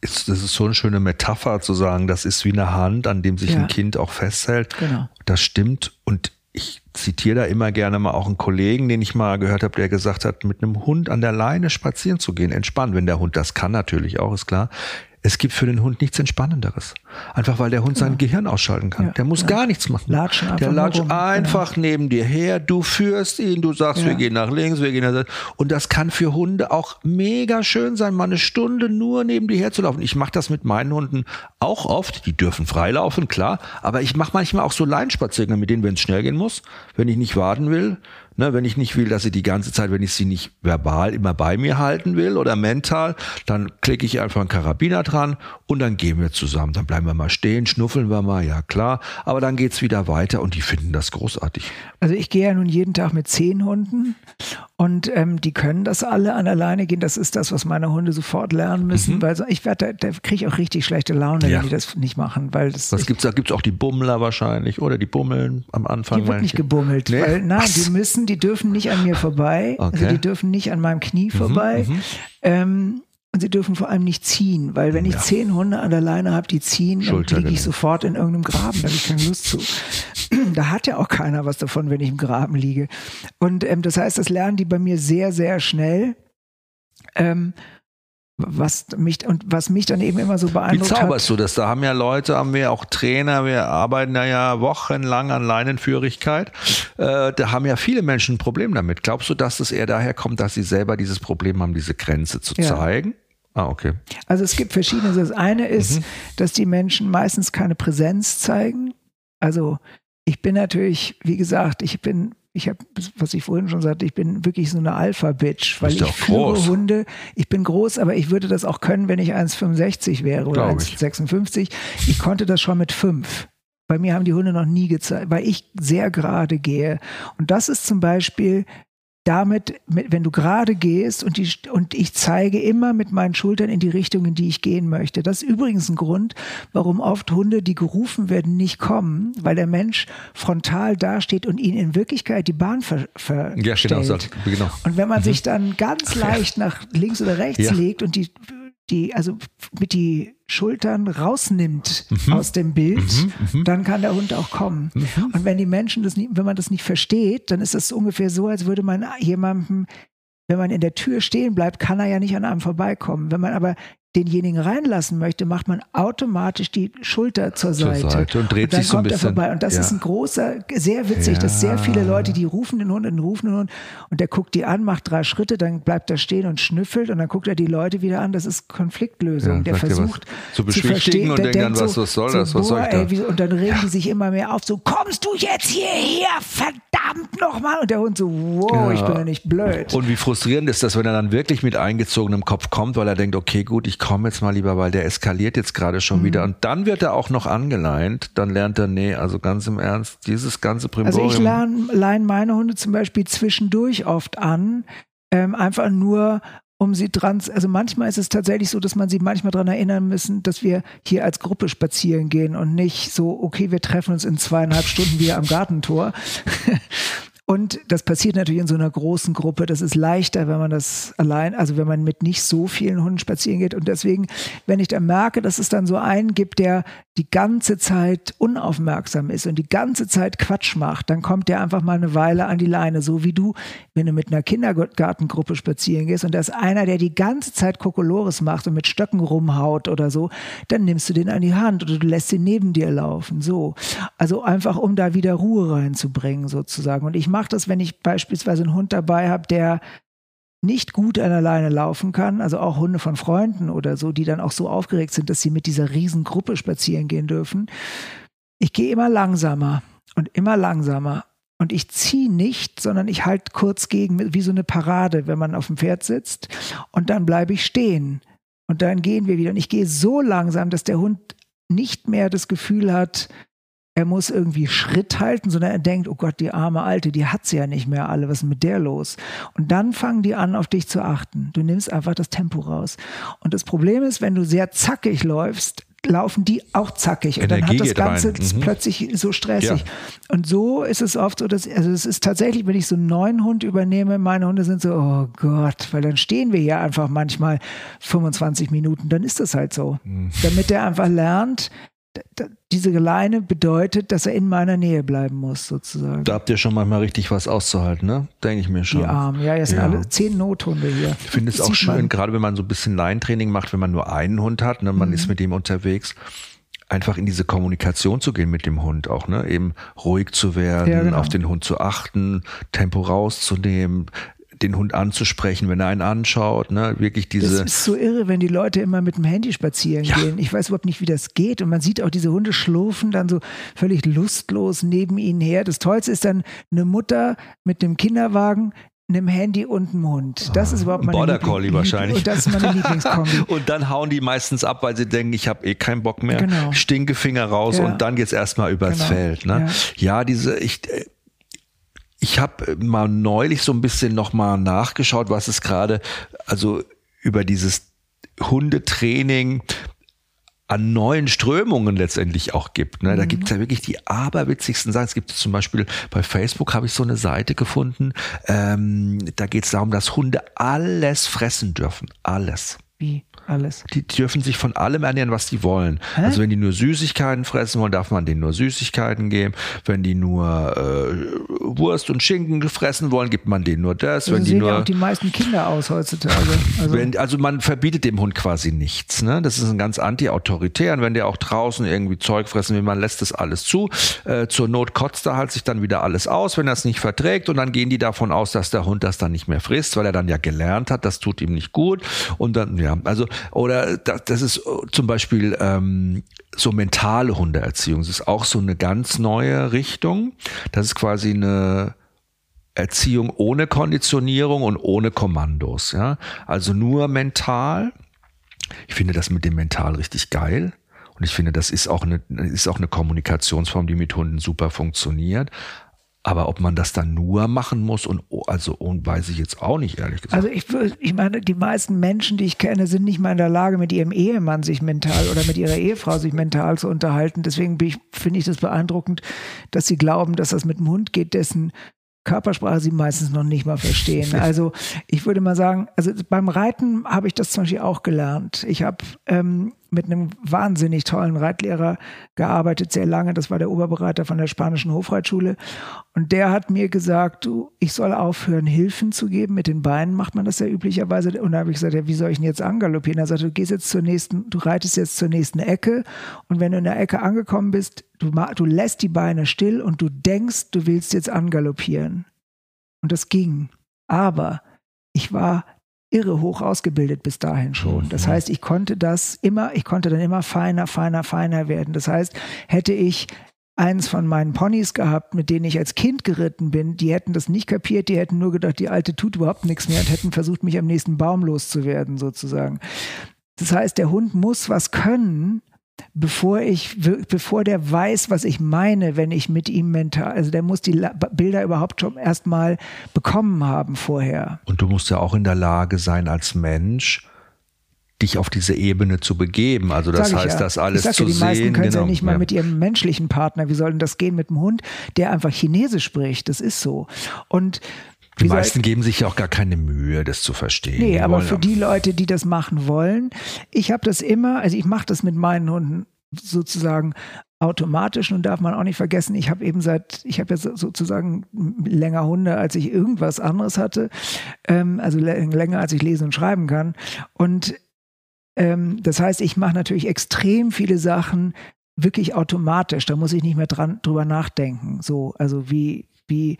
ist, das ist so eine schöne Metapher zu sagen, das ist wie eine Hand, an dem sich ja. ein Kind auch festhält. Genau. Das stimmt. Und ich zitiere da immer gerne mal auch einen Kollegen, den ich mal gehört habe, der gesagt hat, mit einem Hund an der Leine spazieren zu gehen, entspannt, wenn der Hund das kann natürlich auch, ist klar. Es gibt für den Hund nichts Entspannenderes. Einfach weil der Hund sein Gehirn ausschalten kann. Ja, der muss ja. gar nichts machen. Latschen einfach der latscht rum. einfach genau. neben dir her. Du führst ihn, du sagst, wir gehen nach links, wir gehen nach rechts. Und das kann für Hunde auch mega schön sein, mal eine Stunde nur neben dir herzulaufen. Ich mache das mit meinen Hunden auch oft. Die dürfen freilaufen, klar. Aber ich mache manchmal auch so Leinspaziergänge, mit denen, wenn es schnell gehen muss, wenn ich nicht warten will, Ne, wenn ich nicht will, dass sie die ganze Zeit, wenn ich sie nicht verbal immer bei mir halten will oder mental, dann klicke ich einfach einen Karabiner dran und dann gehen wir zusammen. Dann bleiben wir mal stehen, schnuffeln wir mal, ja klar. Aber dann geht's wieder weiter und die finden das großartig. Also ich gehe ja nun jeden Tag mit zehn Hunden und ähm, die können das alle an alleine gehen. Das ist das, was meine Hunde sofort lernen müssen, mhm. weil ich werde, da, da kriege ich auch richtig schlechte Laune, ja. wenn die das nicht machen. Weil das was gibt's da? Gibt's auch die Bummler wahrscheinlich oder die Bummeln am Anfang? Die wird nicht gebummelt, nee? weil nein, was? die müssen, die dürfen nicht an mir vorbei, also okay. also die dürfen nicht an meinem Knie mhm, vorbei. Mhm, ähm, und sie dürfen vor allem nicht ziehen, weil wenn ich ja. zehn Hunde an der Leine habe, die ziehen, dann liege ich sofort in irgendeinem Graben, da habe ich keine Lust zu. da hat ja auch keiner was davon, wenn ich im Graben liege. Und ähm, das heißt, das lernen die bei mir sehr, sehr schnell. Ähm, was mich und was mich dann eben immer so beeindruckt Wie zauberst hat, du das? Da haben ja Leute, haben wir auch Trainer, wir arbeiten da ja wochenlang an Leinenführigkeit. Äh, da haben ja viele Menschen ein Problem damit. Glaubst du, dass es eher daher kommt, dass sie selber dieses Problem haben, diese Grenze zu ja. zeigen? Ah, okay. Also es gibt verschiedene. Das eine ist, mhm. dass die Menschen meistens keine Präsenz zeigen. Also ich bin natürlich, wie gesagt, ich bin ich habe, was ich vorhin schon sagte, ich bin wirklich so eine Alpha-Bitch, weil ich führe groß. Hunde. Ich bin groß, aber ich würde das auch können, wenn ich 1,65 wäre oder 1,56. Ich konnte das schon mit fünf. Bei mir haben die Hunde noch nie gezeigt, weil ich sehr gerade gehe. Und das ist zum Beispiel damit, wenn du gerade gehst und, die, und ich zeige immer mit meinen Schultern in die Richtung, in die ich gehen möchte. Das ist übrigens ein Grund, warum oft Hunde, die gerufen werden, nicht kommen, weil der Mensch frontal dasteht und ihnen in Wirklichkeit die Bahn ver, verstellt. Ja, genau, genau. Und wenn man mhm. sich dann ganz leicht nach links oder rechts ja. legt und die die, also mit die Schultern rausnimmt mhm. aus dem Bild, mhm, mhm. dann kann der Hund auch kommen. Mhm. Und wenn die Menschen das nicht, wenn man das nicht versteht, dann ist das ungefähr so, als würde man jemandem, wenn man in der Tür stehen bleibt, kann er ja nicht an einem vorbeikommen. Wenn man aber denjenigen reinlassen möchte, macht man automatisch die Schulter zur, zur Seite. Seite. und dreht und dann sich so ein bisschen. Er vorbei. Und das ja. ist ein großer, sehr witzig, ja. dass sehr viele Leute, die rufen den Hund und rufen den Hund und der guckt die an, macht drei Schritte, dann bleibt er stehen und schnüffelt und dann guckt er die Leute wieder an. Das ist Konfliktlösung. Ja, der versucht zu beschwichtigen und denkt dann, was, so, was soll das, was soll ich da? Ey, und dann regen die sich immer mehr auf, so kommst du jetzt hierher, verdammt nochmal. Und der Hund so, wow, ich bin ja nicht blöd. Und wie frustrierend ist das, wenn er dann wirklich mit eingezogenem Kopf kommt, weil er denkt, okay, gut, ich komme jetzt mal lieber, weil der eskaliert jetzt gerade schon mhm. wieder. Und dann wird er auch noch angeleint. Dann lernt er, nee, also ganz im Ernst, dieses ganze Primborium. Also ich lerne, leine meine Hunde zum Beispiel zwischendurch oft an, ähm, einfach nur um sie dran, also manchmal ist es tatsächlich so, dass man sie manchmal daran erinnern müssen, dass wir hier als Gruppe spazieren gehen und nicht so, okay, wir treffen uns in zweieinhalb Stunden wieder am Gartentor. Und das passiert natürlich in so einer großen Gruppe. Das ist leichter, wenn man das allein, also wenn man mit nicht so vielen Hunden spazieren geht. Und deswegen, wenn ich dann merke, dass es dann so einen gibt, der die ganze Zeit unaufmerksam ist und die ganze Zeit Quatsch macht, dann kommt der einfach mal eine Weile an die Leine. So wie du, wenn du mit einer Kindergartengruppe spazieren gehst und da ist einer, der die ganze Zeit Kokolores macht und mit Stöcken rumhaut oder so, dann nimmst du den an die Hand oder du lässt ihn neben dir laufen. So. Also einfach, um da wieder Ruhe reinzubringen, sozusagen. Und ich mache das, wenn ich beispielsweise einen Hund dabei habe, der nicht gut an alleine laufen kann, also auch Hunde von Freunden oder so, die dann auch so aufgeregt sind, dass sie mit dieser Riesengruppe spazieren gehen dürfen. Ich gehe immer langsamer und immer langsamer. Und ich ziehe nicht, sondern ich halte kurz gegen, wie so eine Parade, wenn man auf dem Pferd sitzt. Und dann bleibe ich stehen. Und dann gehen wir wieder. Und ich gehe so langsam, dass der Hund nicht mehr das Gefühl hat, er muss irgendwie Schritt halten, sondern er denkt, oh Gott, die arme Alte, die hat sie ja nicht mehr alle, was ist mit der los? Und dann fangen die an, auf dich zu achten. Du nimmst einfach das Tempo raus. Und das Problem ist, wenn du sehr zackig läufst, laufen die auch zackig. Und dann hat das Ganze mhm. plötzlich so stressig. Ja. Und so ist es oft so, dass, also es ist tatsächlich, wenn ich so einen neuen Hund übernehme, meine Hunde sind so, oh Gott, weil dann stehen wir hier einfach manchmal 25 Minuten, dann ist das halt so. Mhm. Damit der einfach lernt, diese Leine bedeutet, dass er in meiner Nähe bleiben muss, sozusagen. Da habt ihr schon manchmal richtig was auszuhalten, ne? Denke ich mir schon. Die Armen, ja, jetzt sind ja. alle zehn Nothunde hier. Ich finde es auch schön, man. gerade wenn man so ein bisschen Leintraining macht, wenn man nur einen Hund hat, ne, man mhm. ist mit ihm unterwegs einfach in diese Kommunikation zu gehen mit dem Hund auch, ne? Eben ruhig zu werden, ja, genau. auf den Hund zu achten, Tempo rauszunehmen, den Hund anzusprechen, wenn er einen anschaut, ne? Wirklich diese. Das ist so irre, wenn die Leute immer mit dem Handy spazieren ja. gehen. Ich weiß überhaupt nicht, wie das geht. Und man sieht auch diese Hunde schlurfen dann so völlig lustlos neben ihnen her. Das Tollste ist dann eine Mutter mit einem Kinderwagen, einem Handy und einem Hund. Das ist überhaupt meine Border Collie wahrscheinlich. Und das ist meine Lieblingskombi. und dann hauen die meistens ab, weil sie denken, ich habe eh keinen Bock mehr. Genau. Stinkefinger raus ja. und dann geht's erstmal übers genau. Feld. Ne? Ja. ja, diese, ich, äh, ich habe mal neulich so ein bisschen nochmal nachgeschaut, was es gerade, also über dieses Hundetraining an neuen Strömungen letztendlich auch gibt. Ne? Da mhm. gibt es ja wirklich die aberwitzigsten Sachen. Es gibt zum Beispiel bei Facebook habe ich so eine Seite gefunden. Ähm, da geht es darum, dass Hunde alles fressen dürfen. Alles. Wie? Alles. Die dürfen sich von allem ernähren, was die wollen. Hä? Also wenn die nur Süßigkeiten fressen wollen, darf man denen nur Süßigkeiten geben. Wenn die nur äh, Wurst und Schinken fressen wollen, gibt man denen nur das. So wenn die sehen nur, ja auch die meisten Kinder aus heutzutage. Also, wenn, also man verbietet dem Hund quasi nichts. Ne? Das ist ein ganz anti-autoritär. Wenn der auch draußen irgendwie Zeug fressen will, man lässt das alles zu. Äh, zur Not kotzt er halt sich dann wieder alles aus, wenn er es nicht verträgt. Und dann gehen die davon aus, dass der Hund das dann nicht mehr frisst, weil er dann ja gelernt hat, das tut ihm nicht gut. Und dann, ja, also oder das, das ist zum Beispiel ähm, so mentale Hundeerziehung. Das ist auch so eine ganz neue Richtung. Das ist quasi eine Erziehung ohne Konditionierung und ohne Kommandos. Ja? Also nur mental. Ich finde das mit dem Mental richtig geil. Und ich finde, das ist auch eine, ist auch eine Kommunikationsform, die mit Hunden super funktioniert. Aber ob man das dann nur machen muss und also und weiß ich jetzt auch nicht ehrlich gesagt. Also ich ich meine, die meisten Menschen, die ich kenne, sind nicht mal in der Lage, mit ihrem Ehemann sich mental oder mit ihrer Ehefrau sich mental zu unterhalten. Deswegen finde ich das beeindruckend, dass sie glauben, dass das mit dem Hund geht, dessen Körpersprache sie meistens noch nicht mal verstehen. Also ich würde mal sagen, also beim Reiten habe ich das zum Beispiel auch gelernt. Ich habe ähm, mit einem wahnsinnig tollen Reitlehrer gearbeitet, sehr lange. Das war der Oberbereiter von der spanischen Hofreitschule. Und der hat mir gesagt, du, ich soll aufhören, Hilfen zu geben. Mit den Beinen macht man das ja üblicherweise. Und da habe ich gesagt, ja, wie soll ich denn jetzt angaloppieren? Er sagte, du gehst jetzt zur nächsten, du reitest jetzt zur nächsten Ecke. Und wenn du in der Ecke angekommen bist, du, du lässt die Beine still und du denkst, du willst jetzt angaloppieren. Und das ging. Aber ich war irre hoch ausgebildet bis dahin schon. Das heißt, ich konnte das immer, ich konnte dann immer feiner, feiner, feiner werden. Das heißt, hätte ich eins von meinen Ponys gehabt, mit denen ich als Kind geritten bin, die hätten das nicht kapiert, die hätten nur gedacht, die alte tut überhaupt nichts mehr und hätten versucht, mich am nächsten Baum loszuwerden, sozusagen. Das heißt, der Hund muss was können, bevor ich, bevor der weiß, was ich meine, wenn ich mit ihm mental, also der muss die Bilder überhaupt schon erstmal bekommen haben vorher. Und du musst ja auch in der Lage sein, als Mensch, dich auf diese Ebene zu begeben. Also das heißt, ja. das alles ich zu ja, die sehen. Die meisten können genau. ja nicht mal mit ihrem menschlichen Partner. Wie soll denn das gehen mit einem Hund, der einfach Chinesisch spricht? Das ist so. Und die meisten geben sich ja auch gar keine Mühe, das zu verstehen. Nee, die aber für die Leute, die das machen wollen, ich habe das immer, also ich mache das mit meinen Hunden sozusagen automatisch. Nun darf man auch nicht vergessen, ich habe eben seit, ich habe ja sozusagen länger Hunde, als ich irgendwas anderes hatte, ähm, also länger, als ich lesen und schreiben kann. Und ähm, das heißt, ich mache natürlich extrem viele Sachen wirklich automatisch. Da muss ich nicht mehr dran drüber nachdenken. So, also wie, wie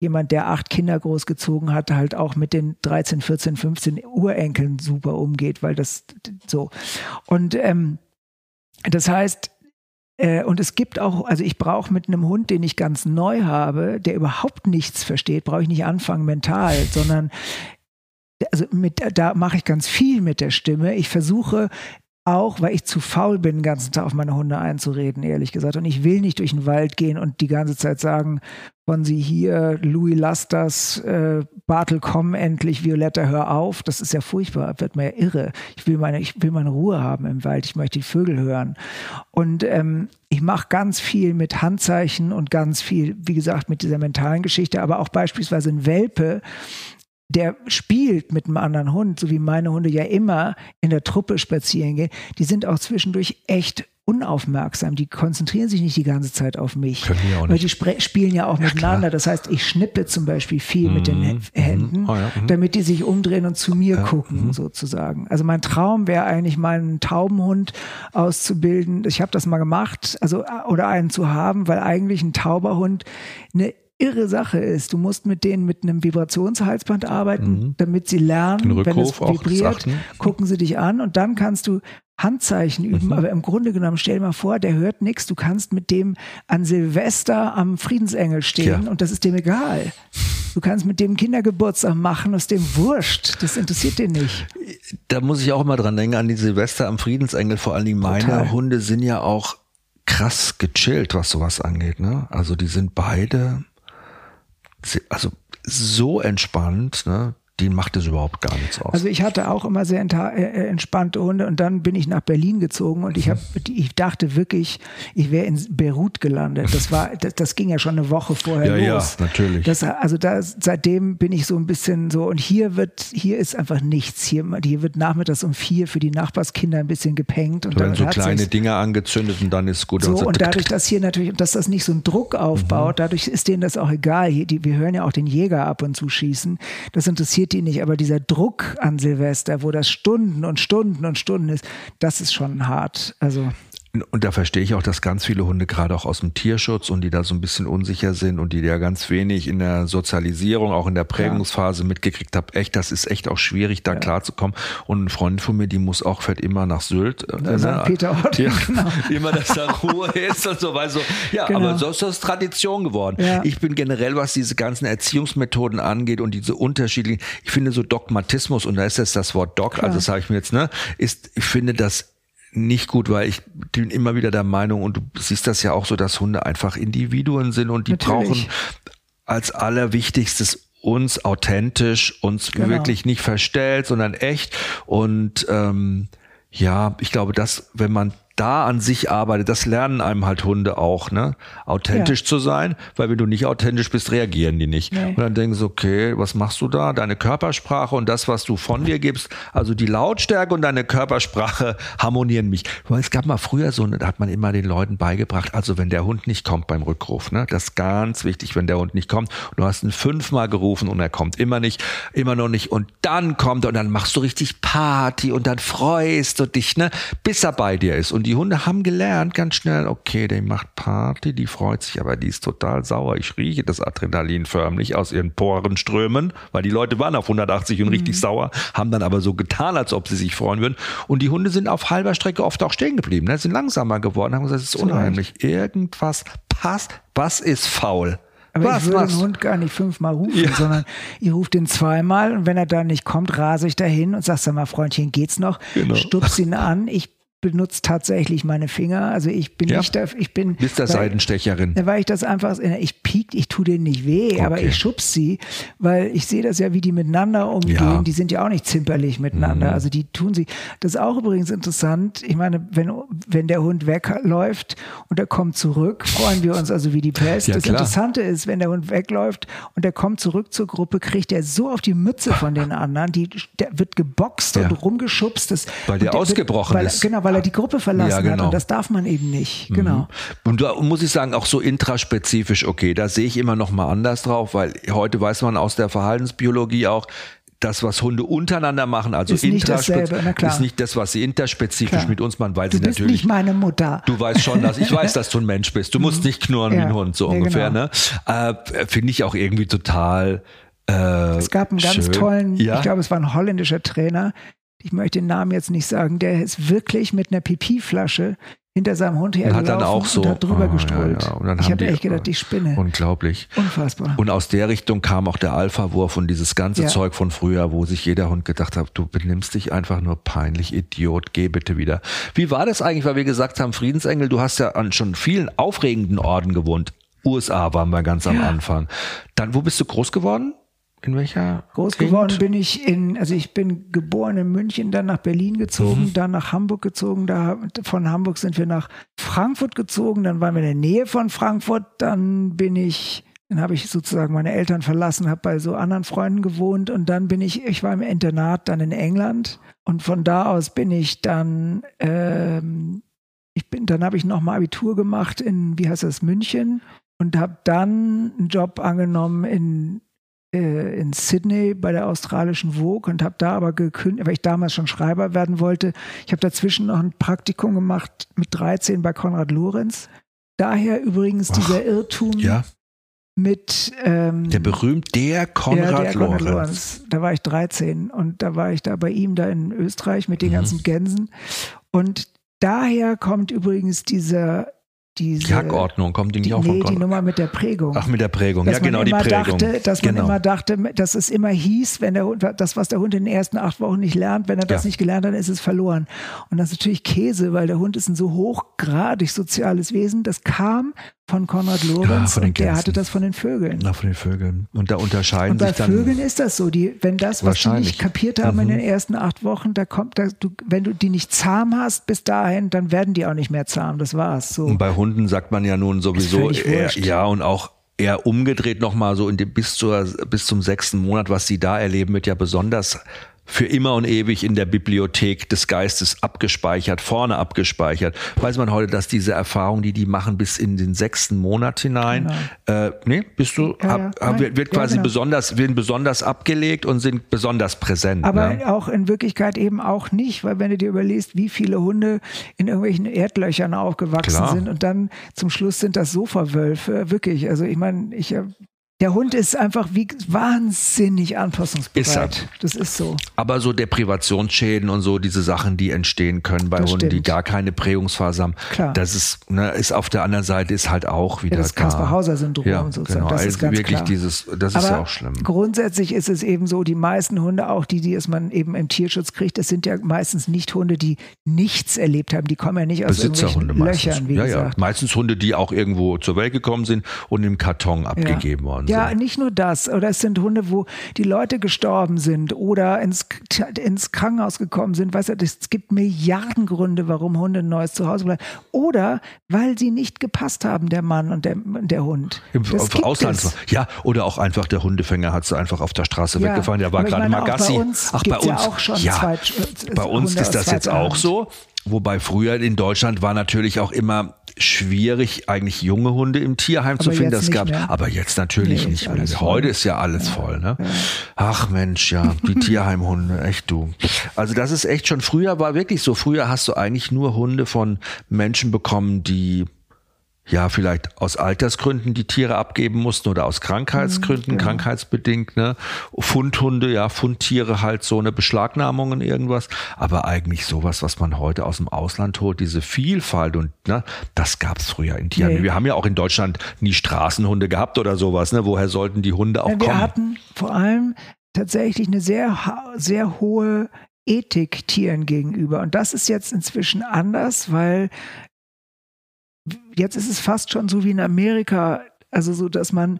jemand, der acht Kinder großgezogen hat, halt auch mit den 13, 14, 15 Urenkeln super umgeht, weil das so. Und ähm, das heißt, äh, und es gibt auch, also ich brauche mit einem Hund, den ich ganz neu habe, der überhaupt nichts versteht, brauche ich nicht anfangen mental, sondern also mit, da mache ich ganz viel mit der Stimme. Ich versuche auch, weil ich zu faul bin, den ganzen Tag auf meine Hunde einzureden, ehrlich gesagt. Und ich will nicht durch den Wald gehen und die ganze Zeit sagen, von sie hier, Louis, lass das, äh, Bartel, komm endlich, Violetta, hör auf. Das ist ja furchtbar, wird mir ja irre. Ich will meine, ich will meine Ruhe haben im Wald, ich möchte die Vögel hören. Und ähm, ich mache ganz viel mit Handzeichen und ganz viel, wie gesagt, mit dieser mentalen Geschichte, aber auch beispielsweise ein Welpe, der spielt mit einem anderen Hund, so wie meine Hunde ja immer in der Truppe spazieren gehen, die sind auch zwischendurch echt unaufmerksam. Die konzentrieren sich nicht die ganze Zeit auf mich. Können die auch Weil die spielen ja auch ja, miteinander. Klar. Das heißt, ich schnippe zum Beispiel viel mhm. mit den mhm. Händen, mhm. oh, ja. mhm. damit die sich umdrehen und zu mir ja. gucken, mhm. sozusagen. Also mein Traum wäre eigentlich mal einen Taubenhund auszubilden. Ich habe das mal gemacht, also oder einen zu haben, weil eigentlich ein Tauberhund eine irre Sache ist. Du musst mit denen mit einem Vibrationshalsband arbeiten, mhm. damit sie lernen, wenn es vibriert, gucken sie dich an und dann kannst du Handzeichen üben, mhm. aber im Grunde genommen stell dir mal vor, der hört nichts, du kannst mit dem an Silvester am Friedensengel stehen ja. und das ist dem egal. Du kannst mit dem Kindergeburtstag machen, aus dem wurscht, das interessiert den nicht. Da muss ich auch immer dran denken, an die Silvester am Friedensengel, vor allen Dingen meine Total. Hunde sind ja auch krass gechillt, was sowas angeht. Ne? Also die sind beide also so entspannt, ne? Die macht es überhaupt gar nichts aus. Also ich hatte auch immer sehr äh, äh, entspannte Hunde und dann bin ich nach Berlin gezogen und ich habe, ich dachte wirklich, ich wäre in Beirut gelandet. Das war, das, das, ging ja schon eine Woche vorher ja, los. Ja, natürlich. Das, also da, seitdem bin ich so ein bisschen so und hier wird, hier ist einfach nichts. Hier, hier wird nachmittags um vier für die Nachbarskinder ein bisschen gepengt und da werden so kleine Dinge angezündet und dann ist gut. So also, und dadurch, dass hier natürlich, dass das nicht so einen Druck aufbaut, mhm. dadurch ist denen das auch egal. Hier, die, wir hören ja auch den Jäger ab und zu schießen. Das interessiert interessiert die nicht, aber dieser Druck an Silvester, wo das Stunden und Stunden und Stunden ist, das ist schon hart. Also und da verstehe ich auch, dass ganz viele Hunde gerade auch aus dem Tierschutz und die da so ein bisschen unsicher sind und die ja ganz wenig in der Sozialisierung, auch in der Prägungsphase ja. mitgekriegt haben. Echt, das ist echt auch schwierig, da ja. klarzukommen. Und ein Freund von mir, die muss auch, fährt immer nach Sylt. Äh, St. Peter Ort, ja, genau. Immer, dass da Ruhe ist und so weiter. So. Ja, genau. aber so ist das Tradition geworden. Ja. Ich bin generell, was diese ganzen Erziehungsmethoden angeht und diese unterschiedlichen, ich finde so Dogmatismus, und da ist jetzt das Wort Dog, Klar. also das sage ich mir jetzt, ne, ist, ich finde das nicht gut, weil ich bin immer wieder der Meinung, und du siehst das ja auch so, dass Hunde einfach Individuen sind und die Natürlich. brauchen als allerwichtigstes uns authentisch, uns genau. wirklich nicht verstellt, sondern echt. Und ähm, ja, ich glaube, dass wenn man da an sich arbeitet, das lernen einem halt Hunde auch, ne? Authentisch ja. zu sein, weil wenn du nicht authentisch bist, reagieren die nicht. Nee. Und dann denken sie, okay, was machst du da? Deine Körpersprache und das, was du von dir gibst, also die Lautstärke und deine Körpersprache harmonieren mich. Weil es gab mal früher so, da hat man immer den Leuten beigebracht, also wenn der Hund nicht kommt beim Rückruf, ne? Das ist ganz wichtig, wenn der Hund nicht kommt. Du hast ihn fünfmal gerufen und er kommt immer nicht, immer noch nicht und dann kommt er und dann machst du richtig Party und dann freust du dich, ne? Bis er bei dir ist und die Hunde haben gelernt ganz schnell, okay, der macht Party, die freut sich, aber die ist total sauer. Ich rieche das Adrenalin förmlich aus ihren Poren strömen, weil die Leute waren auf 180 und mhm. richtig sauer, haben dann aber so getan, als ob sie sich freuen würden. Und die Hunde sind auf halber Strecke oft auch stehen geblieben, ne? sind langsamer geworden, haben gesagt, es ist unheimlich. Irgendwas passt, was ist faul? Aber was, ich würde was? den Hund gar nicht fünfmal rufen, ja. sondern ich rufe den zweimal und wenn er dann nicht kommt, rase ich dahin und sag, sag mal, Freundchen, geht's noch? Genau. Stups ihn an, ich benutzt tatsächlich meine Finger. Also ich bin ja. nicht da, ich bin. Bist der weil, Seidenstecherin. Weil ich das einfach, ich piek, ich tue denen nicht weh, okay. aber ich schubs sie, weil ich sehe das ja, wie die miteinander umgehen. Ja. Die sind ja auch nicht zimperlich miteinander. Mhm. Also die tun sie. Das ist auch übrigens interessant. Ich meine, wenn, wenn der Hund wegläuft und er kommt zurück, freuen wir uns also wie die Pest. Ja, das klar. Interessante ist, wenn der Hund wegläuft und er kommt zurück zur Gruppe, kriegt er so auf die Mütze von den anderen, die, der wird geboxt und rumgeschubst. Das, weil der, der ausgebrochen wird, weil, ist. Genau, weil er die Gruppe verlassen ja, genau. hat und das darf man eben nicht. Mhm. Genau. Und da muss ich sagen, auch so intraspezifisch, okay, da sehe ich immer noch mal anders drauf, weil heute weiß man aus der Verhaltensbiologie auch, das, was Hunde untereinander machen, also ist nicht, ist nicht das, was sie interspezifisch klar. mit uns machen, weil du sie natürlich. Du bist nicht meine Mutter. Du weißt schon, dass ich weiß, dass du ein Mensch bist. Du musst mhm. nicht knurren ja. wie ein Hund, so ja, ungefähr. Genau. Ne? Äh, Finde ich auch irgendwie total. Äh, es gab einen ganz schön. tollen, ja? ich glaube, es war ein holländischer Trainer, ich möchte den Namen jetzt nicht sagen, der ist wirklich mit einer Pipi-Flasche hinter seinem Hund Und hat dann auch so und hat drüber Ah, gestrollt. ja, ja. Ich habe die- echt gedacht, ich spinne. Unglaublich. Unfassbar. Und aus der Richtung kam auch der Alpha-Wurf und dieses ganze Ja. Zeug von früher, wo sich jeder Hund gedacht hat, du benimmst dich einfach nur peinlich, Idiot, geh bitte wieder. Wie war das eigentlich, weil wir gesagt haben, Friedensengel, du hast ja an schon vielen aufregenden Orten gewohnt. USA waren wir ganz am. Anfang. Dann, wo bist du groß geworden? In welcher? Groß Gegend? geworden bin ich in, also ich bin geboren in München, dann nach Berlin gezogen, Mhm. dann nach Hamburg gezogen. Da, von Hamburg sind wir nach Frankfurt gezogen, dann waren wir in der Nähe von Frankfurt, dann bin ich, dann habe ich sozusagen meine Eltern verlassen, habe bei so anderen Freunden gewohnt und dann bin ich, ich war im Internat dann in England und von da aus bin ich dann, ähm, ich bin, dann habe ich nochmal Abitur gemacht in, wie heißt das, München und habe dann einen Job angenommen in in Sydney bei der australischen Vogue und habe da aber gekündigt, weil ich damals schon Schreiber werden wollte. Ich habe dazwischen noch ein Praktikum gemacht mit 13 bei Konrad Lorenz. Daher übrigens Ach, dieser Irrtum Ja, mit ähm, der berühmt, der Konrad, ja, der Konrad Lorenz. Lorenz. Da war ich 13 und da war ich da bei ihm da in Österreich mit den Mhm. ganzen Gänsen. Und daher kommt übrigens dieser diese Die Hackordnung, kommt die nicht die, auch von nee, die Konrad? Nummer mit der Prägung Ach, mit der Prägung. dass ja, genau, man die Prägung. Dachte, dass man genau. immer dachte, dass es immer hieß, wenn der Hund, das, was der Hund in den ersten acht Wochen nicht lernt, wenn er das Ja. nicht gelernt hat, ist es verloren. Und das ist natürlich Käse, weil der Hund ist ein so hochgradig soziales Wesen. Das kam von Konrad Lorenz von den und der hatte das von den Vögeln. Na, von den Vögeln. Und da unterscheiden Und bei sich dann. Vögeln ist das so, die, wenn das, was die Wahrscheinlich. nicht kapiert haben in Mhm. den ersten acht Wochen, da kommt, da, du, wenn du die nicht zahm hast bis dahin, dann werden die auch nicht mehr zahm. Das war's. So. Und bei Hunden sagt man ja nun sowieso, eher, ja, und auch eher umgedreht nochmal so in dem, bis, zur, bis zum sechsten Monat, was sie da erleben, wird ja besonders für immer und ewig in der Bibliothek des Geistes abgespeichert, vorne abgespeichert. Weiß man heute, dass diese Erfahrung, die die machen, bis in den sechsten Monat hinein, äh, nee, bist du, Ja, ab, ja. ab, wird, wird ja, quasi genau. besonders, werden besonders abgelegt und sind besonders präsent. Aber ne? auch in Wirklichkeit eben auch nicht, weil wenn du dir überlegst, wie viele Hunde in irgendwelchen Erdlöchern aufgewachsen Klar. sind und dann zum Schluss sind das Sofa-Wölfe, wirklich. Also ich meine, ich der Hund ist einfach wie wahnsinnig anpassungsbereit. Ist er. Das ist so. Aber so Deprivationsschäden und so diese Sachen, die entstehen können bei Das Hunden, die stimmt. gar keine Prägungsphase haben, Klar. das ist, ne, ist auf der anderen Seite ist halt auch wieder Ja, das da. Kaspar-Hauser-Syndrom ja, sozusagen, Genau, das ist also ganz wirklich klar. dieses, das ist Aber ja auch schlimm. grundsätzlich ist es eben so, die meisten Hunde, auch die, die es man eben im Tierschutz kriegt, das sind ja meistens nicht Hunde, die nichts erlebt haben. Die kommen ja nicht aus Besitzerhunde irgendwelchen meistens. Löchern, wie ja, ja. gesagt. Meistens Hunde, die auch irgendwo zur Welt gekommen sind und im Karton abgegeben worden Ja, nicht nur das. Oder es sind Hunde, wo die Leute gestorben sind oder ins, ins Krankenhaus gekommen sind. Weißt du, es gibt Milliarden Gründe, warum Hunde ein neues Zuhause bleiben. Oder weil sie nicht gepasst haben, der Mann und der, der Hund. Im Das Ausland. es. Ja, oder auch einfach der Hundefänger hat sie einfach auf der Straße Ja, weggefahren. Der war gerade meine, mal auch Gassi. bei uns Ach, bei gibt's ja uns. auch schon ja, Zweit- äh, bei uns Hunde ist das jetzt auch so. Wobei früher in Deutschland war natürlich auch immer schwierig, eigentlich junge Hunde im Tierheim zu Aber finden. jetzt Das gab, mehr. aber jetzt natürlich Nee, nicht mehr. voll. Heute ist ja alles voll. Ne? Ach Mensch, ja, die Tierheimhunde, echt du. Also das ist echt schon. Früher war wirklich so. Früher hast du eigentlich nur Hunde von Menschen bekommen, die ja, vielleicht aus Altersgründen die Tiere abgeben mussten oder aus Krankheitsgründen, genau. krankheitsbedingt, ne? Fundhunde, ja, Fundtiere halt so eine Beschlagnahmungen irgendwas, aber eigentlich sowas, was man heute aus dem Ausland holt, diese Vielfalt und ne, das gab's früher in Tieren. Nee. Wir haben ja auch in Deutschland nie Straßenhunde gehabt oder sowas, ne? Woher sollten die Hunde auch Ja, wir kommen? hatten vor allem tatsächlich eine sehr, sehr hohe Ethik Tieren gegenüber. Und das ist jetzt inzwischen anders, weil jetzt ist es fast schon so wie in Amerika, also so, dass man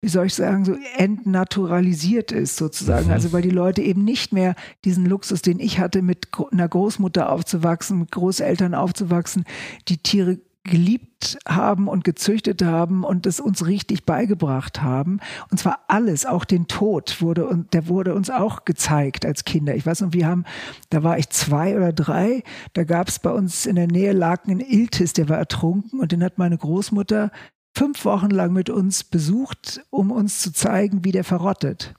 wie soll ich sagen, so entnaturalisiert ist sozusagen. Mhm. Also weil die Leute eben nicht mehr diesen Luxus, den ich hatte, mit einer Großmutter aufzuwachsen, mit Großeltern aufzuwachsen, die Tiere geliebt haben und gezüchtet haben und es uns richtig beigebracht haben. Und zwar alles, auch den Tod wurde und der wurde uns auch gezeigt als Kinder. Ich weiß noch, wir haben, da war ich zwei oder drei, da gab es bei uns in der Nähe lag ein Iltis, der war ertrunken und den hat meine Großmutter fünf Wochen lang mit uns besucht, um uns zu zeigen, wie der verrottet.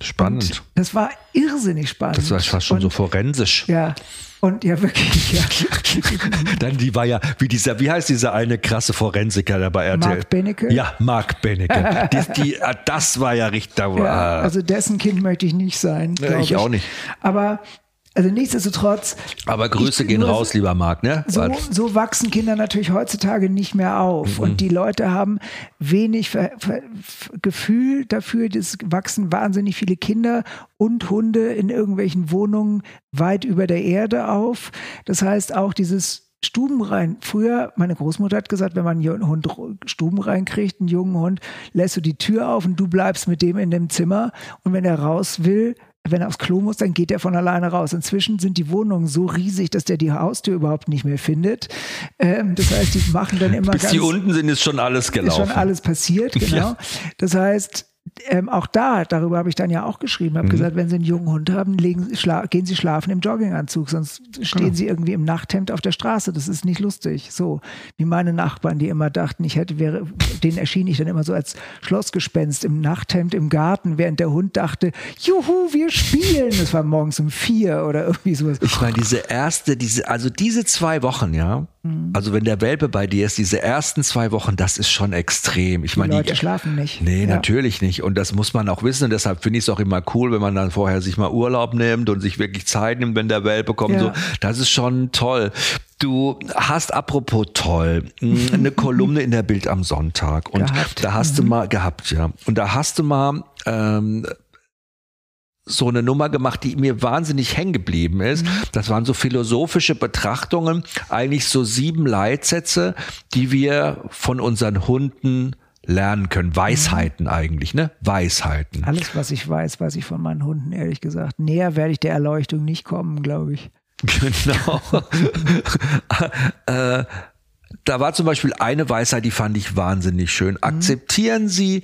Spannend. Und das war irrsinnig spannend. Das war fast schon und, so forensisch. Ja, und ja, wirklich, ja. Dann die war ja, wie dieser, wie heißt dieser eine krasse Forensiker da bei RTL? Mark Benecke? Ja, Mark Benecke. die, die, ah, das war ja richtig, da war, Ja, also dessen Kind möchte ich nicht sein. Ja, glaub ich auch nicht. Aber Also nichtsdestotrotz. Aber Grüße gehen raus, lieber Marc, ne? So, so, wachsen Kinder natürlich heutzutage nicht mehr auf. Mhm. Und die Leute haben wenig Ver Ver Gefühl dafür, es wachsen wahnsinnig viele Kinder und Hunde in irgendwelchen Wohnungen weit über der Erde auf. Das heißt auch dieses Stuben rein. Früher, meine Großmutter hat gesagt, wenn man einen Hund Stuben reinkriegt, einen jungen Hund, lässt du die Tür auf und du bleibst mit dem in dem Zimmer. Und wenn er raus will, wenn er aufs Klo muss, dann geht er von alleine raus. Inzwischen sind die Wohnungen so riesig, dass der die Haustür überhaupt nicht mehr findet. Ähm, das heißt, die machen dann immer Bis ganz, die unten sind, ist schon alles gelaufen. Ist schon alles passiert, genau. Ja. Das heißt, ähm, auch da, darüber habe ich dann ja auch geschrieben, habe mhm. gesagt, wenn Sie einen jungen Hund haben, legen, gehen Sie schlafen im Jogginganzug, sonst stehen genau. Sie irgendwie im Nachthemd auf der Straße. Das ist nicht lustig. So wie meine Nachbarn, die immer dachten, ich hätte, wäre, denen erschien ich dann immer so als Schlossgespenst im Nachthemd im Garten, während der Hund dachte, juhu, wir spielen. Es war morgens um vier oder irgendwie sowas. Ich meine, diese erste, diese, also diese zwei Wochen, ja. Also wenn der Welpe bei dir ist, diese ersten zwei Wochen, das ist schon extrem. Ich meine, die Leute die, schlafen nicht. Nee, ja. natürlich nicht. Und das muss man auch wissen. Und deshalb finde ich es auch immer cool, wenn man dann vorher sich mal Urlaub nimmt und sich wirklich Zeit nimmt, wenn der Welpe kommt. Ja. So, das ist schon toll. Du hast apropos toll eine Kolumne in der Bild am Sonntag und gehabt. da hast mhm. du mal gehabt, ja. Und da hast du mal ähm, so eine Nummer gemacht, die mir wahnsinnig hängen geblieben ist. Mhm. Das waren so philosophische Betrachtungen, eigentlich so sieben Leitsätze, die wir von unseren Hunden lernen können. Weisheiten mhm. eigentlich, ne? Weisheiten. Alles, was ich weiß, weiß ich von meinen Hunden, ehrlich gesagt. Näher werde ich der Erleuchtung nicht kommen, glaube ich. Genau. äh, da war zum Beispiel eine Weisheit, die fand ich wahnsinnig schön. Mhm. Akzeptieren Sie,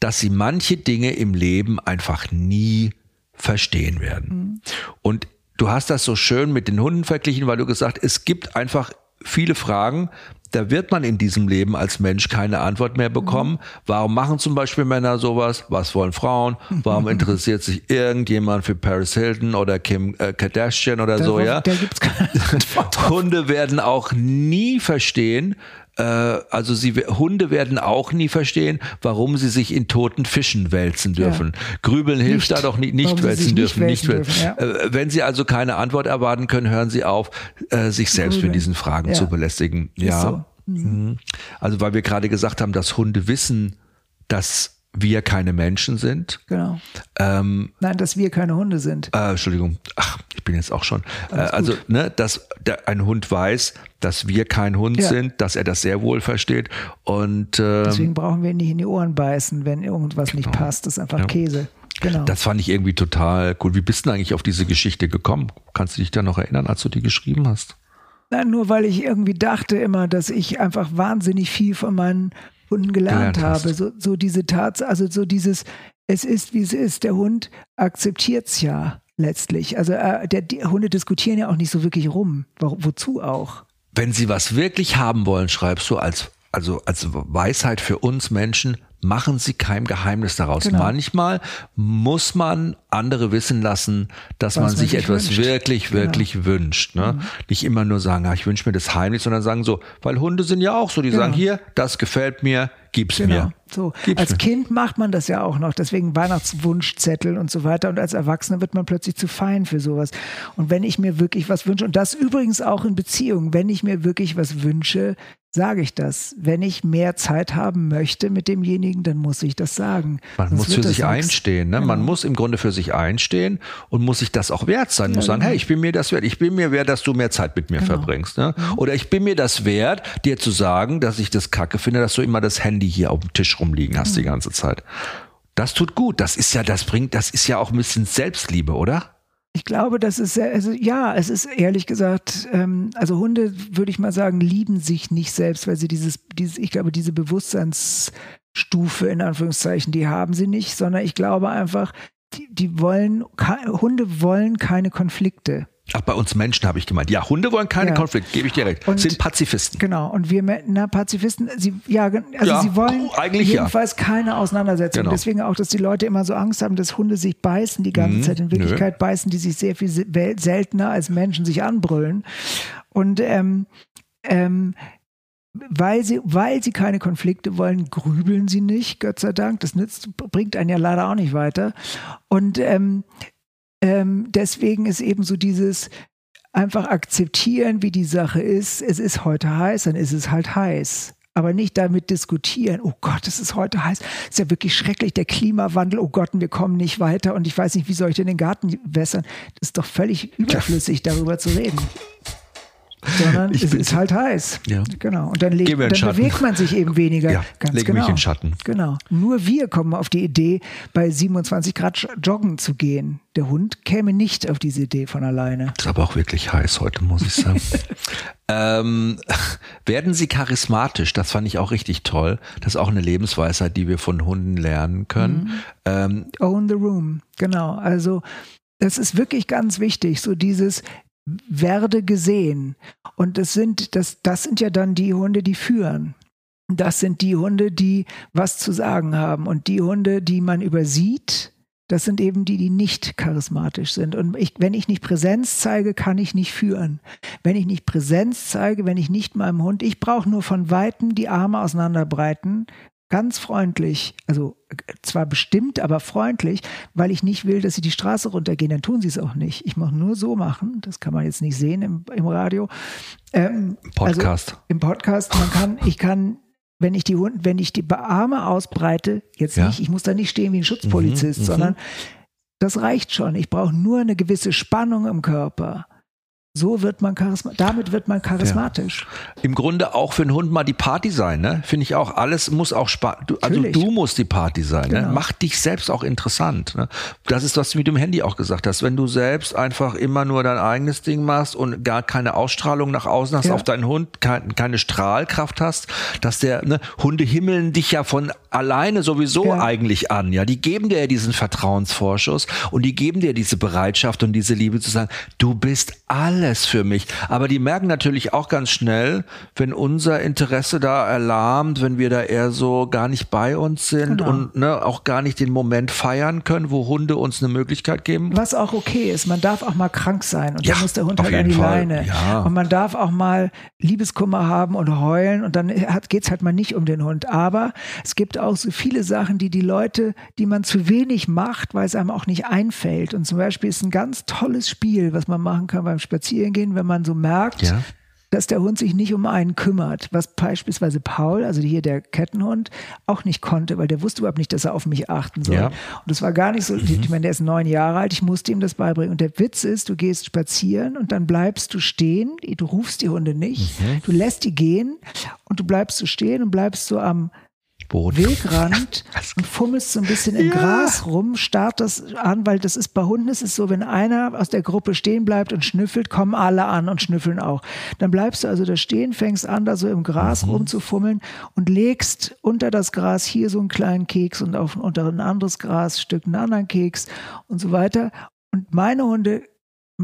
dass Sie manche Dinge im Leben einfach nie verstehen werden. Mhm. Und du hast das so schön mit den Hunden verglichen, weil du gesagt, es gibt einfach viele Fragen, da wird man in diesem Leben als Mensch keine Antwort mehr bekommen. Mhm. Warum machen zum Beispiel Männer sowas? Was wollen Frauen? Warum interessiert sich irgendjemand für Paris Hilton oder Kim äh, Kardashian oder Darauf, so? Ja, da gibt's keine Hunde werden auch nie verstehen, äh, also sie, Hunde werden auch nie verstehen, warum sie sich in toten Fischen wälzen dürfen. Ja. Grübeln hilft nicht, da doch nicht, nicht wälzen dürfen. Nicht wälzen. Dürfen, ja. Äh, wenn sie also keine Antwort erwarten können, hören sie auf, äh, sich selbst Grübeln. mit diesen Fragen ja. zu belästigen. Ja. So. Mhm. Also weil wir gerade gesagt haben, dass Hunde wissen, dass wir keine Menschen sind. Genau. Ähm, Nein, dass wir keine Hunde sind. Äh, Entschuldigung, ach, ich bin jetzt auch schon. Äh, also, ne, dass der, ein Hund weiß, dass wir kein Hund ja. sind, dass er das sehr wohl versteht. Und ähm, deswegen brauchen wir ihn nicht in die Ohren beißen, wenn irgendwas genau. nicht passt. Das ist einfach ja. Käse. Genau. Das fand ich irgendwie total cool. Wie bist du eigentlich auf diese Geschichte gekommen? Kannst du dich da noch erinnern, als du die geschrieben hast? Nein, nur weil ich irgendwie dachte immer, dass ich einfach wahnsinnig viel von meinen Hunden gelernt, gelernt habe. So, so diese Tatsache, also so dieses, es ist wie es ist. Der Hund akzeptiert es ja letztlich. Also äh, der, die Hunde diskutieren ja auch nicht so wirklich rum. Wo, wozu auch? Wenn sie was wirklich haben wollen, schreibst du als also als Weisheit für uns Menschen, machen Sie kein Geheimnis daraus. Genau. Manchmal muss man andere wissen lassen, dass Was man sich etwas wünscht. wirklich, genau. wirklich genau. wünscht. Ne? Mhm. Nicht immer nur sagen, ah, ich wünsche mir das heimlich, sondern sagen so, weil Hunde sind ja auch so, die genau. sagen, hier, das gefällt mir, gib's genau. mir. So. als mir. Kind macht man das ja auch noch, deswegen Weihnachtswunschzettel und so weiter. Und als Erwachsener wird man plötzlich zu fein für sowas. Und wenn ich mir wirklich was wünsche, und das übrigens auch in Beziehungen, wenn ich mir wirklich was wünsche, sage ich das. Wenn ich mehr Zeit haben möchte mit demjenigen, dann muss ich das sagen. Man Sonst muss für sich einstehen. Ne? Genau. Man muss im Grunde für sich einstehen und muss sich das auch wert sein. Ja, muss sagen, genau. hey, ich bin mir das wert. Ich bin mir wert, dass du mehr Zeit mit mir genau. verbringst. Ne? Mhm. Oder ich bin mir das wert, dir zu sagen, dass ich das kacke finde, dass du immer das Handy hier auf dem Tisch rumliegen hast mhm. die ganze Zeit. Das tut gut. Das ist ja, das bringt, das ist ja auch ein bisschen Selbstliebe, oder? Ich glaube, das ist sehr, also ja, es ist ehrlich gesagt, ähm, also Hunde, würde ich mal sagen, lieben sich nicht selbst, weil sie dieses, dieses, ich glaube, diese Bewusstseinsstufe in Anführungszeichen, die haben sie nicht, sondern ich glaube einfach, die, die wollen, Hunde wollen keine Konflikte. Ach, bei uns Menschen habe ich gemeint. Ja, Hunde wollen keinen ja. Konflikt, gebe ich dir recht. Und sind Pazifisten. Genau. Und wir, na, Pazifisten, sie, ja, also ja, sie wollen eigentlich jedenfalls ja. keine Auseinandersetzung. Genau. Deswegen auch, dass die Leute immer so Angst haben, dass Hunde sich beißen die ganze mhm. Zeit. In Wirklichkeit Nö. beißen die sich sehr viel seltener als Menschen sich anbrüllen. Und, ähm, ähm, weil sie, weil sie keine Konflikte wollen, grübeln sie nicht, Gott sei Dank. Das nützt, bringt einen ja leider auch nicht weiter. Und ähm, ähm, deswegen ist eben so dieses einfach akzeptieren, wie die Sache ist. Es ist heute heiß, dann ist es halt heiß aber nicht damit diskutieren, oh Gott, es ist heute heiß, es ist ja wirklich schrecklich, der Klimawandel, oh Gott, wir kommen nicht weiter und ich weiß nicht, wie soll ich denn den Garten wässern? Das ist doch völlig überflüssig, darüber zu reden sondern ich es ist halt heiß. Ja. Genau. Und dann, dann bewegt man sich eben weniger. Ja, Ganz leg genau. mich in Schatten. Genau. Nur wir kommen auf die Idee, bei 27 Grad joggen zu gehen. Der Hund käme nicht auf diese Idee von alleine. Ist aber auch wirklich heiß heute, muss ich sagen. ähm, werden sie charismatisch? Das fand ich auch richtig toll. Das ist auch eine Lebensweisheit, die wir von Hunden lernen können. Mhm. Ähm, Own the room. Genau. Also das ist wirklich ganz wichtig, so dieses, werde gesehen. Und das sind, das, das sind ja dann die Hunde, die führen. Das sind die Hunde, die was zu sagen haben. Und die Hunde, die man übersieht, das sind eben die, die nicht charismatisch sind. Und ich, wenn ich nicht Präsenz zeige, kann ich nicht führen. Wenn ich nicht Präsenz zeige, wenn ich nicht meinem Hund, ich brauche nur von Weitem die Arme auseinanderbreiten, ganz freundlich, also zwar bestimmt, aber freundlich, weil ich nicht will, dass sie die Straße runtergehen, dann tun sie es auch nicht. Ich mache nur so machen, das kann man jetzt nicht sehen im, im Radio. Ähm, Podcast. Also Im Podcast, man kann, ich kann wenn ich die Hund, wenn ich die Arme ausbreite, jetzt ja. nicht, ich muss da nicht stehen wie ein Schutzpolizist, mhm, mhm. sondern das reicht schon. Ich brauche nur eine gewisse Spannung im Körper. So wird man charismatisch, damit wird man charismatisch. Ja. Im Grunde auch für einen Hund mal die Party sein, ne? Finde ich auch. Alles muss auch Spaß. Also du musst die Party sein, ne? genau. ne? Mach dich selbst auch interessant. Ne? Das ist, was du mit dem Handy auch gesagt hast. Wenn du selbst einfach immer nur dein eigenes Ding machst und gar keine Ausstrahlung nach außen hast ja. auf deinen Hund, kein, keine Strahlkraft hast, dass der, ne, Hunde himmeln dich ja von alleine sowieso ja. eigentlich an. Ja, die geben dir ja diesen Vertrauensvorschuss und die geben dir diese Bereitschaft und diese Liebe zu sagen, du bist alles alles für mich. Aber die merken natürlich auch ganz schnell, wenn unser Interesse da erlahmt, wenn wir da eher so gar nicht bei uns sind genau. und ne, auch gar nicht den Moment feiern können, wo Hunde uns eine Möglichkeit geben. Was auch okay ist. Man darf auch mal krank sein und ja, dann muss der Hund halt an die Fall. Leine. Ja. Und man darf auch mal Liebeskummer haben und heulen und dann geht es halt mal nicht um den Hund. Aber es gibt auch so viele Sachen, die die Leute, die man zu wenig macht, weil es einem auch nicht einfällt. Und zum Beispiel ist ein ganz tolles Spiel, was man machen kann beim Spazieren spazieren gehen, wenn man so merkt, ja. dass der Hund sich nicht um einen kümmert, was beispielsweise Paul, also hier der Kettenhund, auch nicht konnte, weil der wusste überhaupt nicht, dass er auf mich achten soll. Ja. Und es war gar nicht so, mhm. ich meine, der ist neun Jahre alt, ich musste ihm das beibringen. Und der Witz ist, du gehst spazieren und dann bleibst du stehen, du rufst die Hunde nicht, mhm. du lässt die gehen und du bleibst so stehen und bleibst so am Boden. Wegrand und fummelst so ein bisschen im ja. Gras rum, starrt das an, weil das ist bei Hunden ist es so, wenn einer aus der Gruppe stehen bleibt und schnüffelt, kommen alle an und schnüffeln auch. Dann bleibst du also da stehen, fängst an, da so im Gras mhm. rumzufummeln und legst unter das Gras hier so einen kleinen Keks und auf unter ein anderes Grasstück einen anderen Keks und so weiter. Und meine Hunde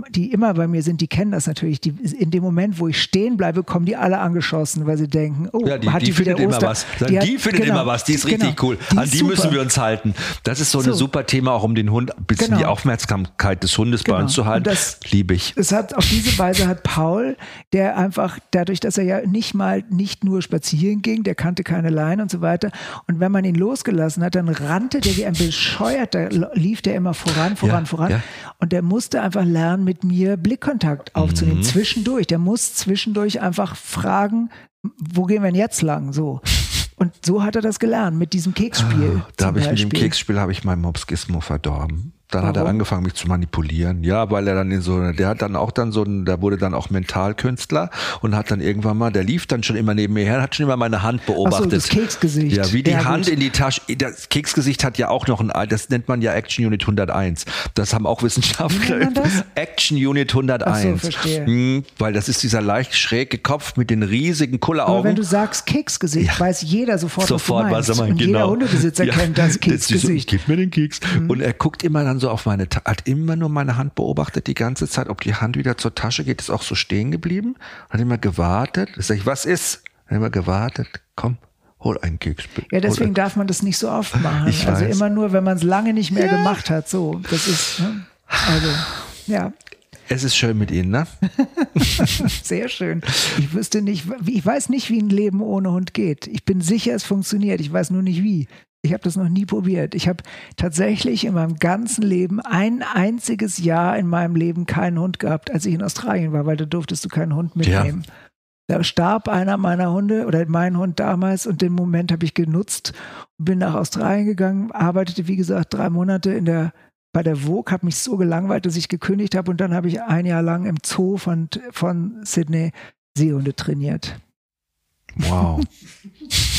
die immer bei mir sind, die kennen das natürlich. Die, in dem Moment, wo ich stehen bleibe, kommen die alle angeschossen, weil sie denken, oh, ja, die, hat die, die findet immer was. Die, die hat, findet genau, immer was. Die ist richtig genau, cool. An die müssen wir uns halten. Das ist so, so. ein super Thema, auch um den Hund, ein bisschen genau. die Aufmerksamkeit des Hundes genau. bei uns zu halten. Das liebe ich. Es hat auf diese Weise hat Paul, der einfach dadurch, dass er ja nicht mal nicht nur spazieren ging, der kannte keine Leine und so weiter. Und wenn man ihn losgelassen hat, dann rannte der wie ein bescheuerter, lief der immer voran, voran, ja, voran. Ja. Und der musste einfach lernen mit mir Blickkontakt aufzunehmen, mhm. zwischendurch. Der muss zwischendurch einfach fragen, wo gehen wir denn jetzt lang? So. Und so hat er das gelernt, mit diesem Keksspiel. Ah, da habe ich mit dem Keksspiel habe ich meinen Mops Gizmo verdorben. Dann Warum? hat er angefangen, mich zu manipulieren. Ja, weil er dann in so, der hat dann auch dann so, der wurde dann auch Mentalkünstler und hat dann irgendwann mal, der lief dann schon immer neben mir her, hat schon immer meine Hand beobachtet. Ach so, das Keksgesicht. Ja, wie die ja, Hand gut. in die Tasche. Das Keksgesicht hat ja auch noch ein, das nennt man ja Action Unit 101. Das haben auch Wissenschaftler. Action Unit 101. Ach so, verstehe. Hm, weil das ist dieser leicht schräge Kopf mit den riesigen Kulleraugen. Aber wenn du sagst Keksgesicht, ja. weiß jeder sofort, sofort was du meinst. Was er meint, genau. Jeder Hundebesitzer ja. kennt das Keksgesicht. Gib mir den Keks. Mhm. Und er guckt immer dann so so auf meine, hat immer nur meine Hand beobachtet die ganze Zeit, ob die Hand wieder zur Tasche geht, ist auch so stehen geblieben, hat immer gewartet. Da sag ich, was ist? Hat immer gewartet, komm, hol einen Keks. Ja, deswegen darf man das nicht so oft machen. Ich also weiß. immer nur, wenn man es lange nicht mehr ja. gemacht hat, so. Das ist, ne? also, ja. Es ist schön mit Ihnen, ne? Sehr schön. Ich wüsste nicht, ich weiß nicht, wie ein Leben ohne Hund geht. Ich bin sicher, es funktioniert. Ich weiß nur nicht wie. Ich habe das noch nie probiert. Ich habe tatsächlich in meinem ganzen Leben ein einziges Jahr in meinem Leben keinen Hund gehabt, als ich in Australien war, weil da durftest du keinen Hund mitnehmen. Ja. Da starb einer meiner Hunde oder mein Hund damals und den Moment habe ich genutzt und bin nach Australien gegangen, arbeitete wie gesagt drei Monate in der bei der Vogue, habe mich so gelangweilt, dass ich gekündigt habe und dann habe ich ein Jahr lang im Zoo von, von Sydney Seehunde trainiert. Wow.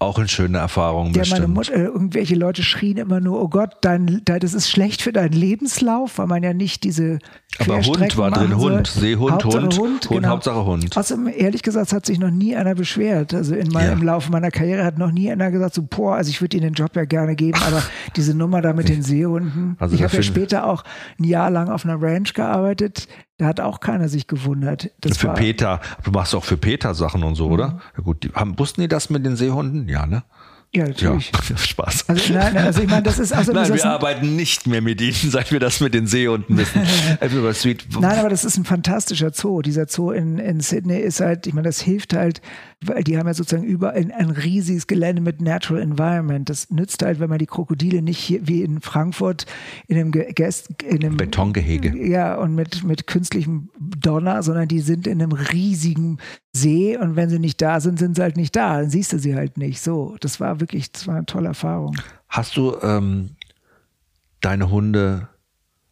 Auch eine schöne Erfahrung. Ja, meine Mutter, irgendwelche Leute schrien immer nur, oh Gott, dein, dein, das ist schlecht für deinen Lebenslauf, weil man ja nicht diese Aber Hund war drin, Hund, Seehund, Hauptsache Hund, Hund, Hund genau. Hauptsache Hund. Außerdem, ehrlich gesagt, hat sich noch nie einer beschwert. Also in meinem ja. Laufe meiner Karriere hat noch nie einer gesagt, so, boah, also ich würde Ihnen den Job ja gerne geben, aber diese Nummer da mit den Seehunden. Also ich habe ja später auch ein Jahr lang auf einer Ranch gearbeitet. Da hat auch keiner sich gewundert. Das für Peter, du machst auch für Peter Sachen und so, mhm. oder? Ja gut, die, haben, wussten die das mit den Seehunden? Ja, ne? Ja, natürlich. Ja, Spaß. Also, nein, also ich meine, das ist also Nein, wir arbeiten nicht mehr mit ihnen, seit wir das mit den Seehunden wissen. nein, aber das ist ein fantastischer Zoo. Dieser Zoo in, in Sydney ist halt, ich meine, das hilft halt, weil die haben ja sozusagen überall ein, ein riesiges Gelände mit Natural Environment. Das nützt halt, wenn man die Krokodile nicht hier wie in Frankfurt in einem, Gäst, in einem Betongehege. Ja, und mit, mit künstlichem Donner, sondern die sind in einem riesigen See und wenn sie nicht da sind, sind sie halt nicht da. Dann siehst du sie halt nicht. So, das war wirklich, das war eine tolle Erfahrung. Hast du ähm, deine Hunde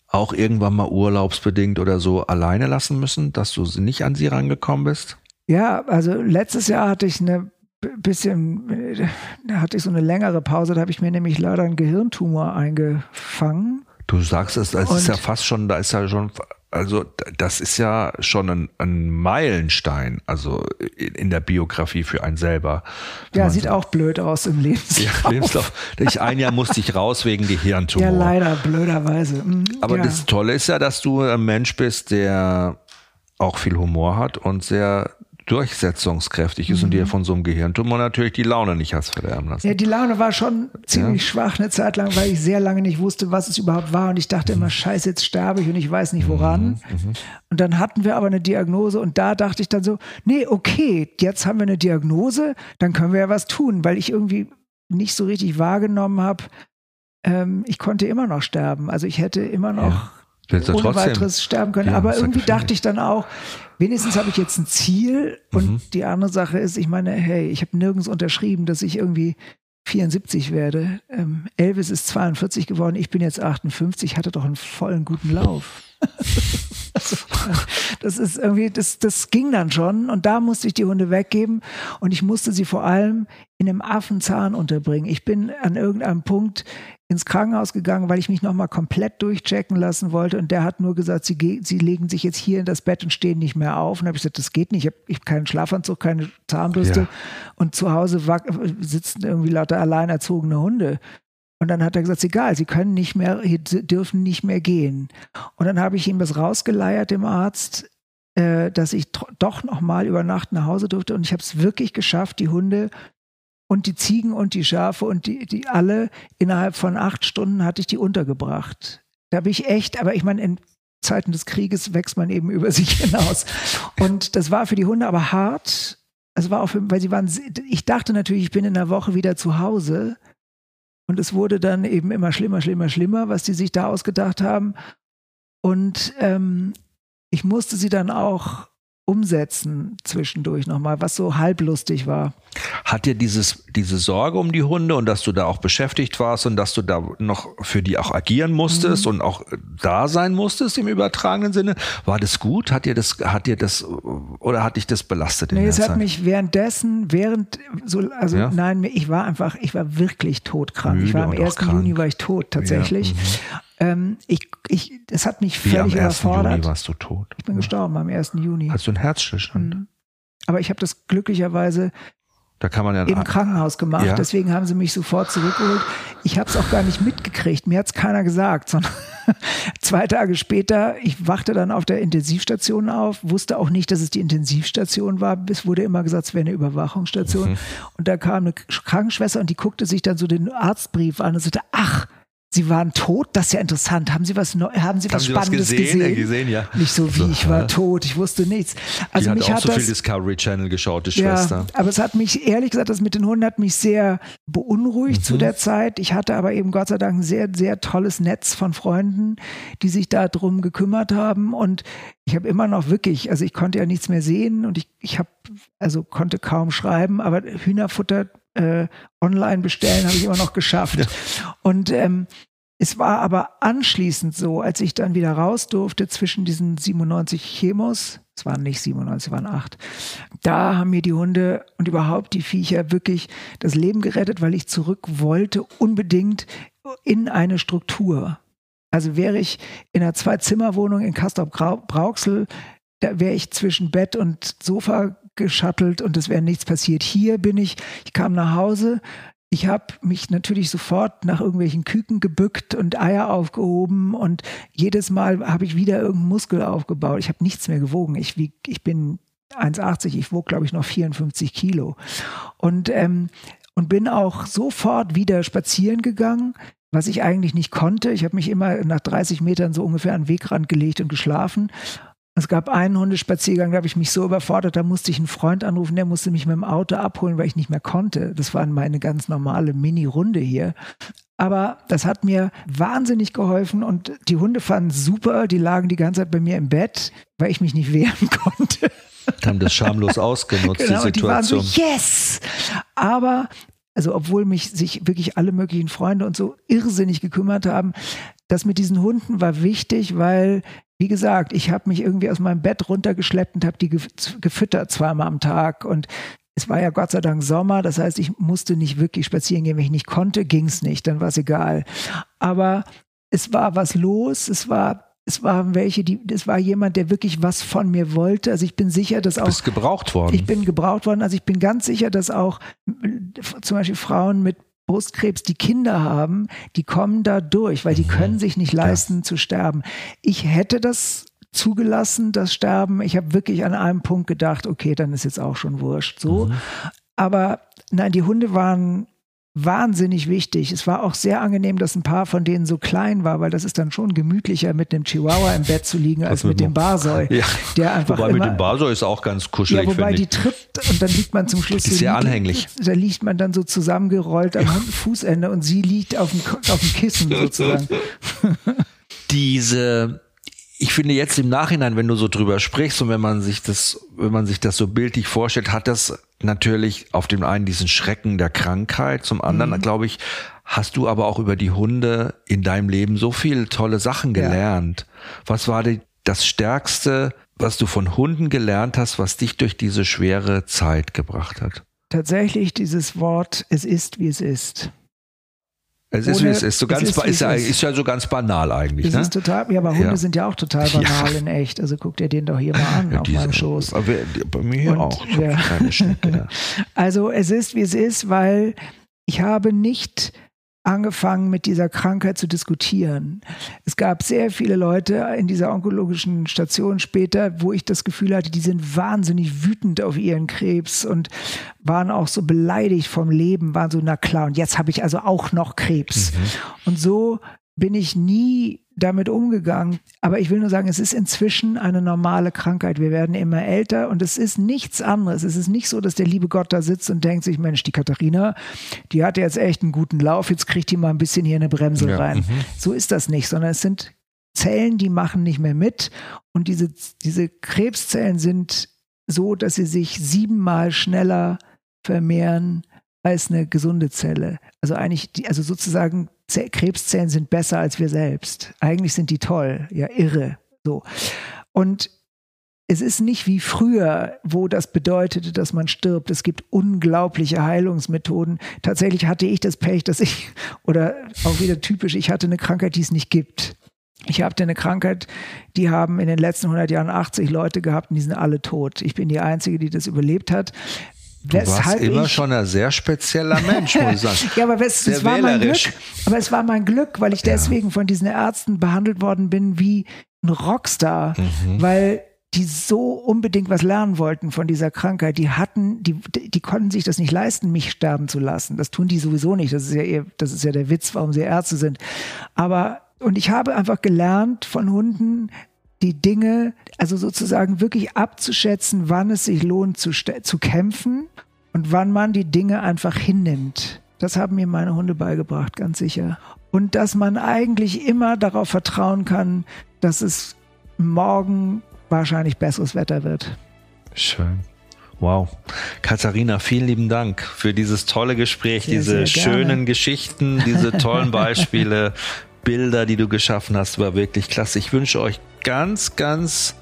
auch irgendwann mal urlaubsbedingt oder so alleine lassen müssen, dass du nicht an sie rangekommen bist? Ja, also letztes Jahr hatte ich eine bisschen, äh, hatte ich so eine längere Pause, da habe ich mir nämlich leider einen Gehirntumor eingefangen. Du sagst es, das ist ja fast schon, da ist ja schon, also das ist ja schon ein, ein Meilenstein, also in der Biografie für einen selber. Ja, sieht sagt. auch blöd aus im Lebenslauf. Ja, Lebenslauf. Ich, ein Jahr musste ich raus wegen Gehirntumor. Ja, leider, blöderweise. Mhm, Aber ja. das Tolle ist ja, dass du ein Mensch bist, der auch viel Humor hat und sehr durchsetzungskräftig ist mhm. und dir von so einem Gehirntumor natürlich die Laune nicht hast verderben lassen. Ja, die Laune war schon ziemlich ja. schwach eine Zeit lang, weil ich sehr lange nicht wusste, was es überhaupt war und ich dachte immer, scheiße, jetzt sterbe ich und ich weiß nicht woran. Mhm. mhm. Und dann hatten wir aber eine Diagnose und da dachte ich dann so, nee, okay, jetzt haben wir eine Diagnose, dann können wir ja was tun, weil ich irgendwie nicht so richtig wahrgenommen habe, ähm, ich konnte immer noch sterben. Also ich hätte immer noch ohne weiteres sterben können. Ja, Aber irgendwie dachte ich dann auch, wenigstens habe ich jetzt ein Ziel. Und mhm. die andere Sache ist, ich meine, hey, ich habe nirgends unterschrieben, dass ich irgendwie 74 werde. Ähm, Elvis ist 42 geworden, ich bin jetzt 58, hatte doch einen vollen guten Lauf. das ist irgendwie, das, das ging dann schon und da musste ich die Hunde weggeben und ich musste sie vor allem in einem Affenzahn unterbringen. Ich bin an irgendeinem Punkt ins Krankenhaus gegangen, weil ich mich nochmal komplett durchchecken lassen wollte. Und der hat nur gesagt, sie, sie legen sich jetzt hier in das Bett und stehen nicht mehr auf. Und habe ich gesagt, das geht nicht. Ich habe hab keinen Schlafanzug, keine Zahnbürste. Ja. Und zu Hause sitzen irgendwie lauter allein erzogene Hunde. Und dann hat er gesagt, egal, sie können nicht mehr, dürfen nicht mehr gehen. Und dann habe ich ihm das rausgeleiert, dem Arzt, äh, dass ich doch nochmal über Nacht nach Hause durfte. Und ich habe es wirklich geschafft, die Hunde und die Ziegen und die Schafe und die, die alle innerhalb von acht Stunden hatte ich die untergebracht. Da bin ich echt, aber ich meine, in Zeiten des Krieges wächst man eben über sich hinaus. Und das war für die Hunde aber hart. Es war auch, für, weil sie waren, ich dachte natürlich, ich bin in der Woche wieder zu Hause. Und es wurde dann eben immer schlimmer, schlimmer, schlimmer, was die sich da ausgedacht haben. Und ähm, ich musste sie dann auch umsetzen zwischendurch nochmal, was so halblustig war. Hat dir dieses, diese Sorge um die Hunde und dass du da auch beschäftigt warst und dass du da noch für die auch agieren musstest mhm. und auch da sein musstest im übertragenen Sinne, war das gut? Hat dir das, hat dir das, oder hat dich das belastet? Nee, es hat Zeit? mich währenddessen, während, so, also ja? nein, ich war einfach, ich war wirklich todkrank. Müde ich war am 1. Juni war ich tot, tatsächlich. Ja, mhm. Ähm, ich, ich, es hat mich völlig Wie, am 1. überfordert. Juni warst du tot? Ich bin ja. gestorben am 1. Juni. Hast du einen Herzstillstand? Mhm. Aber ich habe das glücklicherweise da kann man ja im Krankenhaus gemacht. Ja. Deswegen haben sie mich sofort zurückgeholt. Ich habe es auch gar nicht mitgekriegt. Mir hat es keiner gesagt, sondern zwei Tage später, ich wachte dann auf der Intensivstation auf, wusste auch nicht, dass es die Intensivstation war. Es wurde immer gesagt, es wäre eine Überwachungsstation. Mhm. Und da kam eine Krankenschwester und die guckte sich dann so den Arztbrief an und sagte, ach, Sie waren tot, das ist ja interessant. Haben Sie was, Neu haben Sie was Sie Spannendes was gesehen? gesehen? Ja, gesehen, ja. Nicht so wie ich war tot, ich wusste nichts. Also die hat mich auch hat so das, viel Discovery Channel geschaut, die ja, Schwester. aber es hat mich, ehrlich gesagt, das mit den Hunden hat mich sehr beunruhigt Mhm. zu der Zeit. Ich hatte aber eben Gott sei Dank ein sehr, sehr tolles Netz von Freunden, die sich darum gekümmert haben. Und ich habe immer noch wirklich, also ich konnte ja nichts mehr sehen und ich, ich habe, also konnte kaum schreiben, aber Hühnerfutter äh, online bestellen habe ich immer noch geschafft. Und ähm, es war aber anschließend so, als ich dann wieder raus durfte zwischen diesen 97 Chemos, es waren nicht 97, es waren acht, da haben mir die Hunde und überhaupt die Viecher wirklich das Leben gerettet, weil ich zurück wollte, unbedingt in eine Struktur. Also wäre ich in einer Zwei-Zimmer-Wohnung in Castrop-Brauxel, da wäre ich zwischen Bett und Sofa geschattelt und es wäre nichts passiert. Hier bin ich, ich kam nach Hause, ich habe mich natürlich sofort nach irgendwelchen Küken gebückt und Eier aufgehoben und jedes Mal habe ich wieder irgendeinen Muskel aufgebaut. Ich habe nichts mehr gewogen. Ich, wieg, ich bin 1,80, ich wog, glaube ich, noch 54 Kilo. Und, ähm, und bin auch sofort wieder spazieren gegangen, was ich eigentlich nicht konnte. Ich habe mich immer nach 30 Metern so ungefähr an den Wegrand gelegt und geschlafen. Es gab einen Hundespaziergang, da habe ich mich so überfordert, da musste ich einen Freund anrufen, der musste mich mit dem Auto abholen, weil ich nicht mehr konnte. Das war meine ganz normale Mini-Runde hier. Aber das hat mir wahnsinnig geholfen und die Hunde fanden es super. Die lagen die ganze Zeit bei mir im Bett, weil ich mich nicht wehren konnte. Haben das schamlos ausgenutzt, Genau, die und die waren so, Situation. yes! Aber, also obwohl mich sich wirklich alle möglichen Freunde und so irrsinnig gekümmert haben, das mit diesen Hunden war wichtig, weil, wie gesagt, ich habe mich irgendwie aus meinem Bett runtergeschleppt und habe die gef- gefüttert zweimal am Tag und es war ja Gott sei Dank Sommer, das heißt, ich musste nicht wirklich spazieren gehen, wenn ich nicht konnte, ging es nicht, dann war es egal. Aber es war was los, es war es waren welche, die, es war jemand, der wirklich was von mir wollte. Also ich bin sicher, dass Du auch bist gebraucht worden. ich bin gebraucht worden. Also ich bin ganz sicher, dass auch zum Beispiel Frauen mit Brustkrebs, die Kinder haben, die kommen da durch, weil die Mhm. können sich nicht leisten zu sterben. Ich hätte das zugelassen, das Sterben. Ich habe wirklich an einem Punkt gedacht, okay, dann ist jetzt auch schon wurscht. So. Mhm. Aber nein, die Hunde waren wahnsinnig wichtig. Es war auch sehr angenehm, dass ein paar von denen so klein war, weil das ist dann schon gemütlicher, mit einem Chihuahua im Bett zu liegen, als mit mit dem Barsoi, Ja. der einfach Wobei immer, mit dem Basel ist auch ganz kuschelig, ja, wobei die ich. tritt und dann liegt man zum Schluss ist sehr liegt- anhänglich. Da liegt man dann so zusammengerollt am Fußende und sie liegt auf dem, auf dem Kissen sozusagen. diese ich finde jetzt im Nachhinein, wenn du so drüber sprichst und wenn man sich das, wenn man sich das so bildlich vorstellt, hat das natürlich auf dem einen diesen Schrecken der Krankheit, zum anderen, Mhm. glaube ich, hast du aber auch über die Hunde in deinem Leben so viele tolle Sachen Ja. gelernt. Was war die, das Stärkste, was du von Hunden gelernt hast, was dich durch diese schwere Zeit gebracht hat? Tatsächlich dieses Wort, es ist, wie es ist. Es ist, Ohne- wie es ist. So es ganz, ist, ist, ja, es ist. ja so ganz banal eigentlich. Das Ne? ist total, ja, aber Hunde Ja. sind ja auch total Ja. banal in echt. Also guck dir den doch hier mal an Ja, auf meinem Schoß. Aber bei mir Und, auch. Ja. ja. Also es ist, wie es ist, weil ich habe nicht angefangen, mit dieser Krankheit zu diskutieren. Es gab sehr viele Leute in dieser onkologischen Station später, wo ich das Gefühl hatte, die sind wahnsinnig wütend auf ihren Krebs und waren auch so beleidigt vom Leben, waren so, na klar, und jetzt habe ich also auch noch Krebs. Und so bin ich nie damit umgegangen. Aber ich will nur sagen, es ist inzwischen eine normale Krankheit. Wir werden immer älter und es ist nichts anderes. Es ist nicht so, dass der liebe Gott da sitzt und denkt sich, Mensch, die Katharina, die hatte jetzt echt einen guten Lauf, jetzt kriegt die mal ein bisschen hier eine Bremse Ja, rein. mhm. So ist das nicht, sondern es sind Zellen, die machen nicht mehr mit und diese, diese Krebszellen sind so, dass sie sich siebenmal schneller vermehren als eine gesunde Zelle. Also eigentlich, die, also sozusagen Ze- Krebszellen sind besser als wir selbst. Eigentlich sind die toll, ja irre. So und es ist nicht wie früher, wo das bedeutete, dass man stirbt. Es gibt unglaubliche Heilungsmethoden. Tatsächlich hatte ich das Pech, dass ich, oder auch wieder typisch, ich hatte eine Krankheit, die es nicht gibt. Ich hatte eine Krankheit, die haben in den letzten 100 Jahren 80 Leute gehabt und die sind alle tot. Ich bin die Einzige, die das überlebt hat. Du warst immer schon ein sehr spezieller Mensch, muss ich sagen. ja, aber es, es war mein. Glück. Aber es war mein Glück, weil ich Ja. deswegen von diesen Ärzten behandelt worden bin wie ein Rockstar, Mhm. weil die so unbedingt was lernen wollten von dieser Krankheit, die hatten, die, die konnten sich das nicht leisten, mich sterben zu lassen. Das tun die sowieso nicht. Das ist ja eher, das ist ja der Witz, warum sie Ärzte sind. Aber, und ich habe einfach gelernt von Hunden, die Dinge, also sozusagen wirklich abzuschätzen, wann es sich lohnt zu, zu kämpfen und wann man die Dinge einfach hinnimmt. Das haben mir meine Hunde beigebracht, ganz sicher. Und dass man eigentlich immer darauf vertrauen kann, dass es morgen wahrscheinlich besseres Wetter wird. Schön. Wow. Katharina, vielen lieben Dank für dieses tolle Gespräch, sehr, diese sehr schönen Geschichten, diese tollen Beispiele, Bilder, die du geschaffen hast, war wirklich klasse. Ich wünsche euch ganz, ganz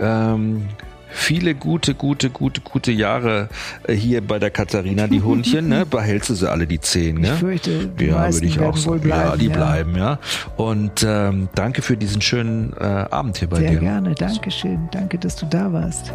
ähm, viele gute, gute, gute, gute Jahre äh, hier bei der Katharina. Die Hundchen, ne? Behältst du sie alle die zehn, ne? Ich fürchte, die ja, würde ich auch sagen. Bleiben, ja, die ja. bleiben, ja. Und ähm, danke für diesen schönen äh, Abend hier bei Sehr dir. Sehr gerne, Dankeschön. Danke, dass du da warst.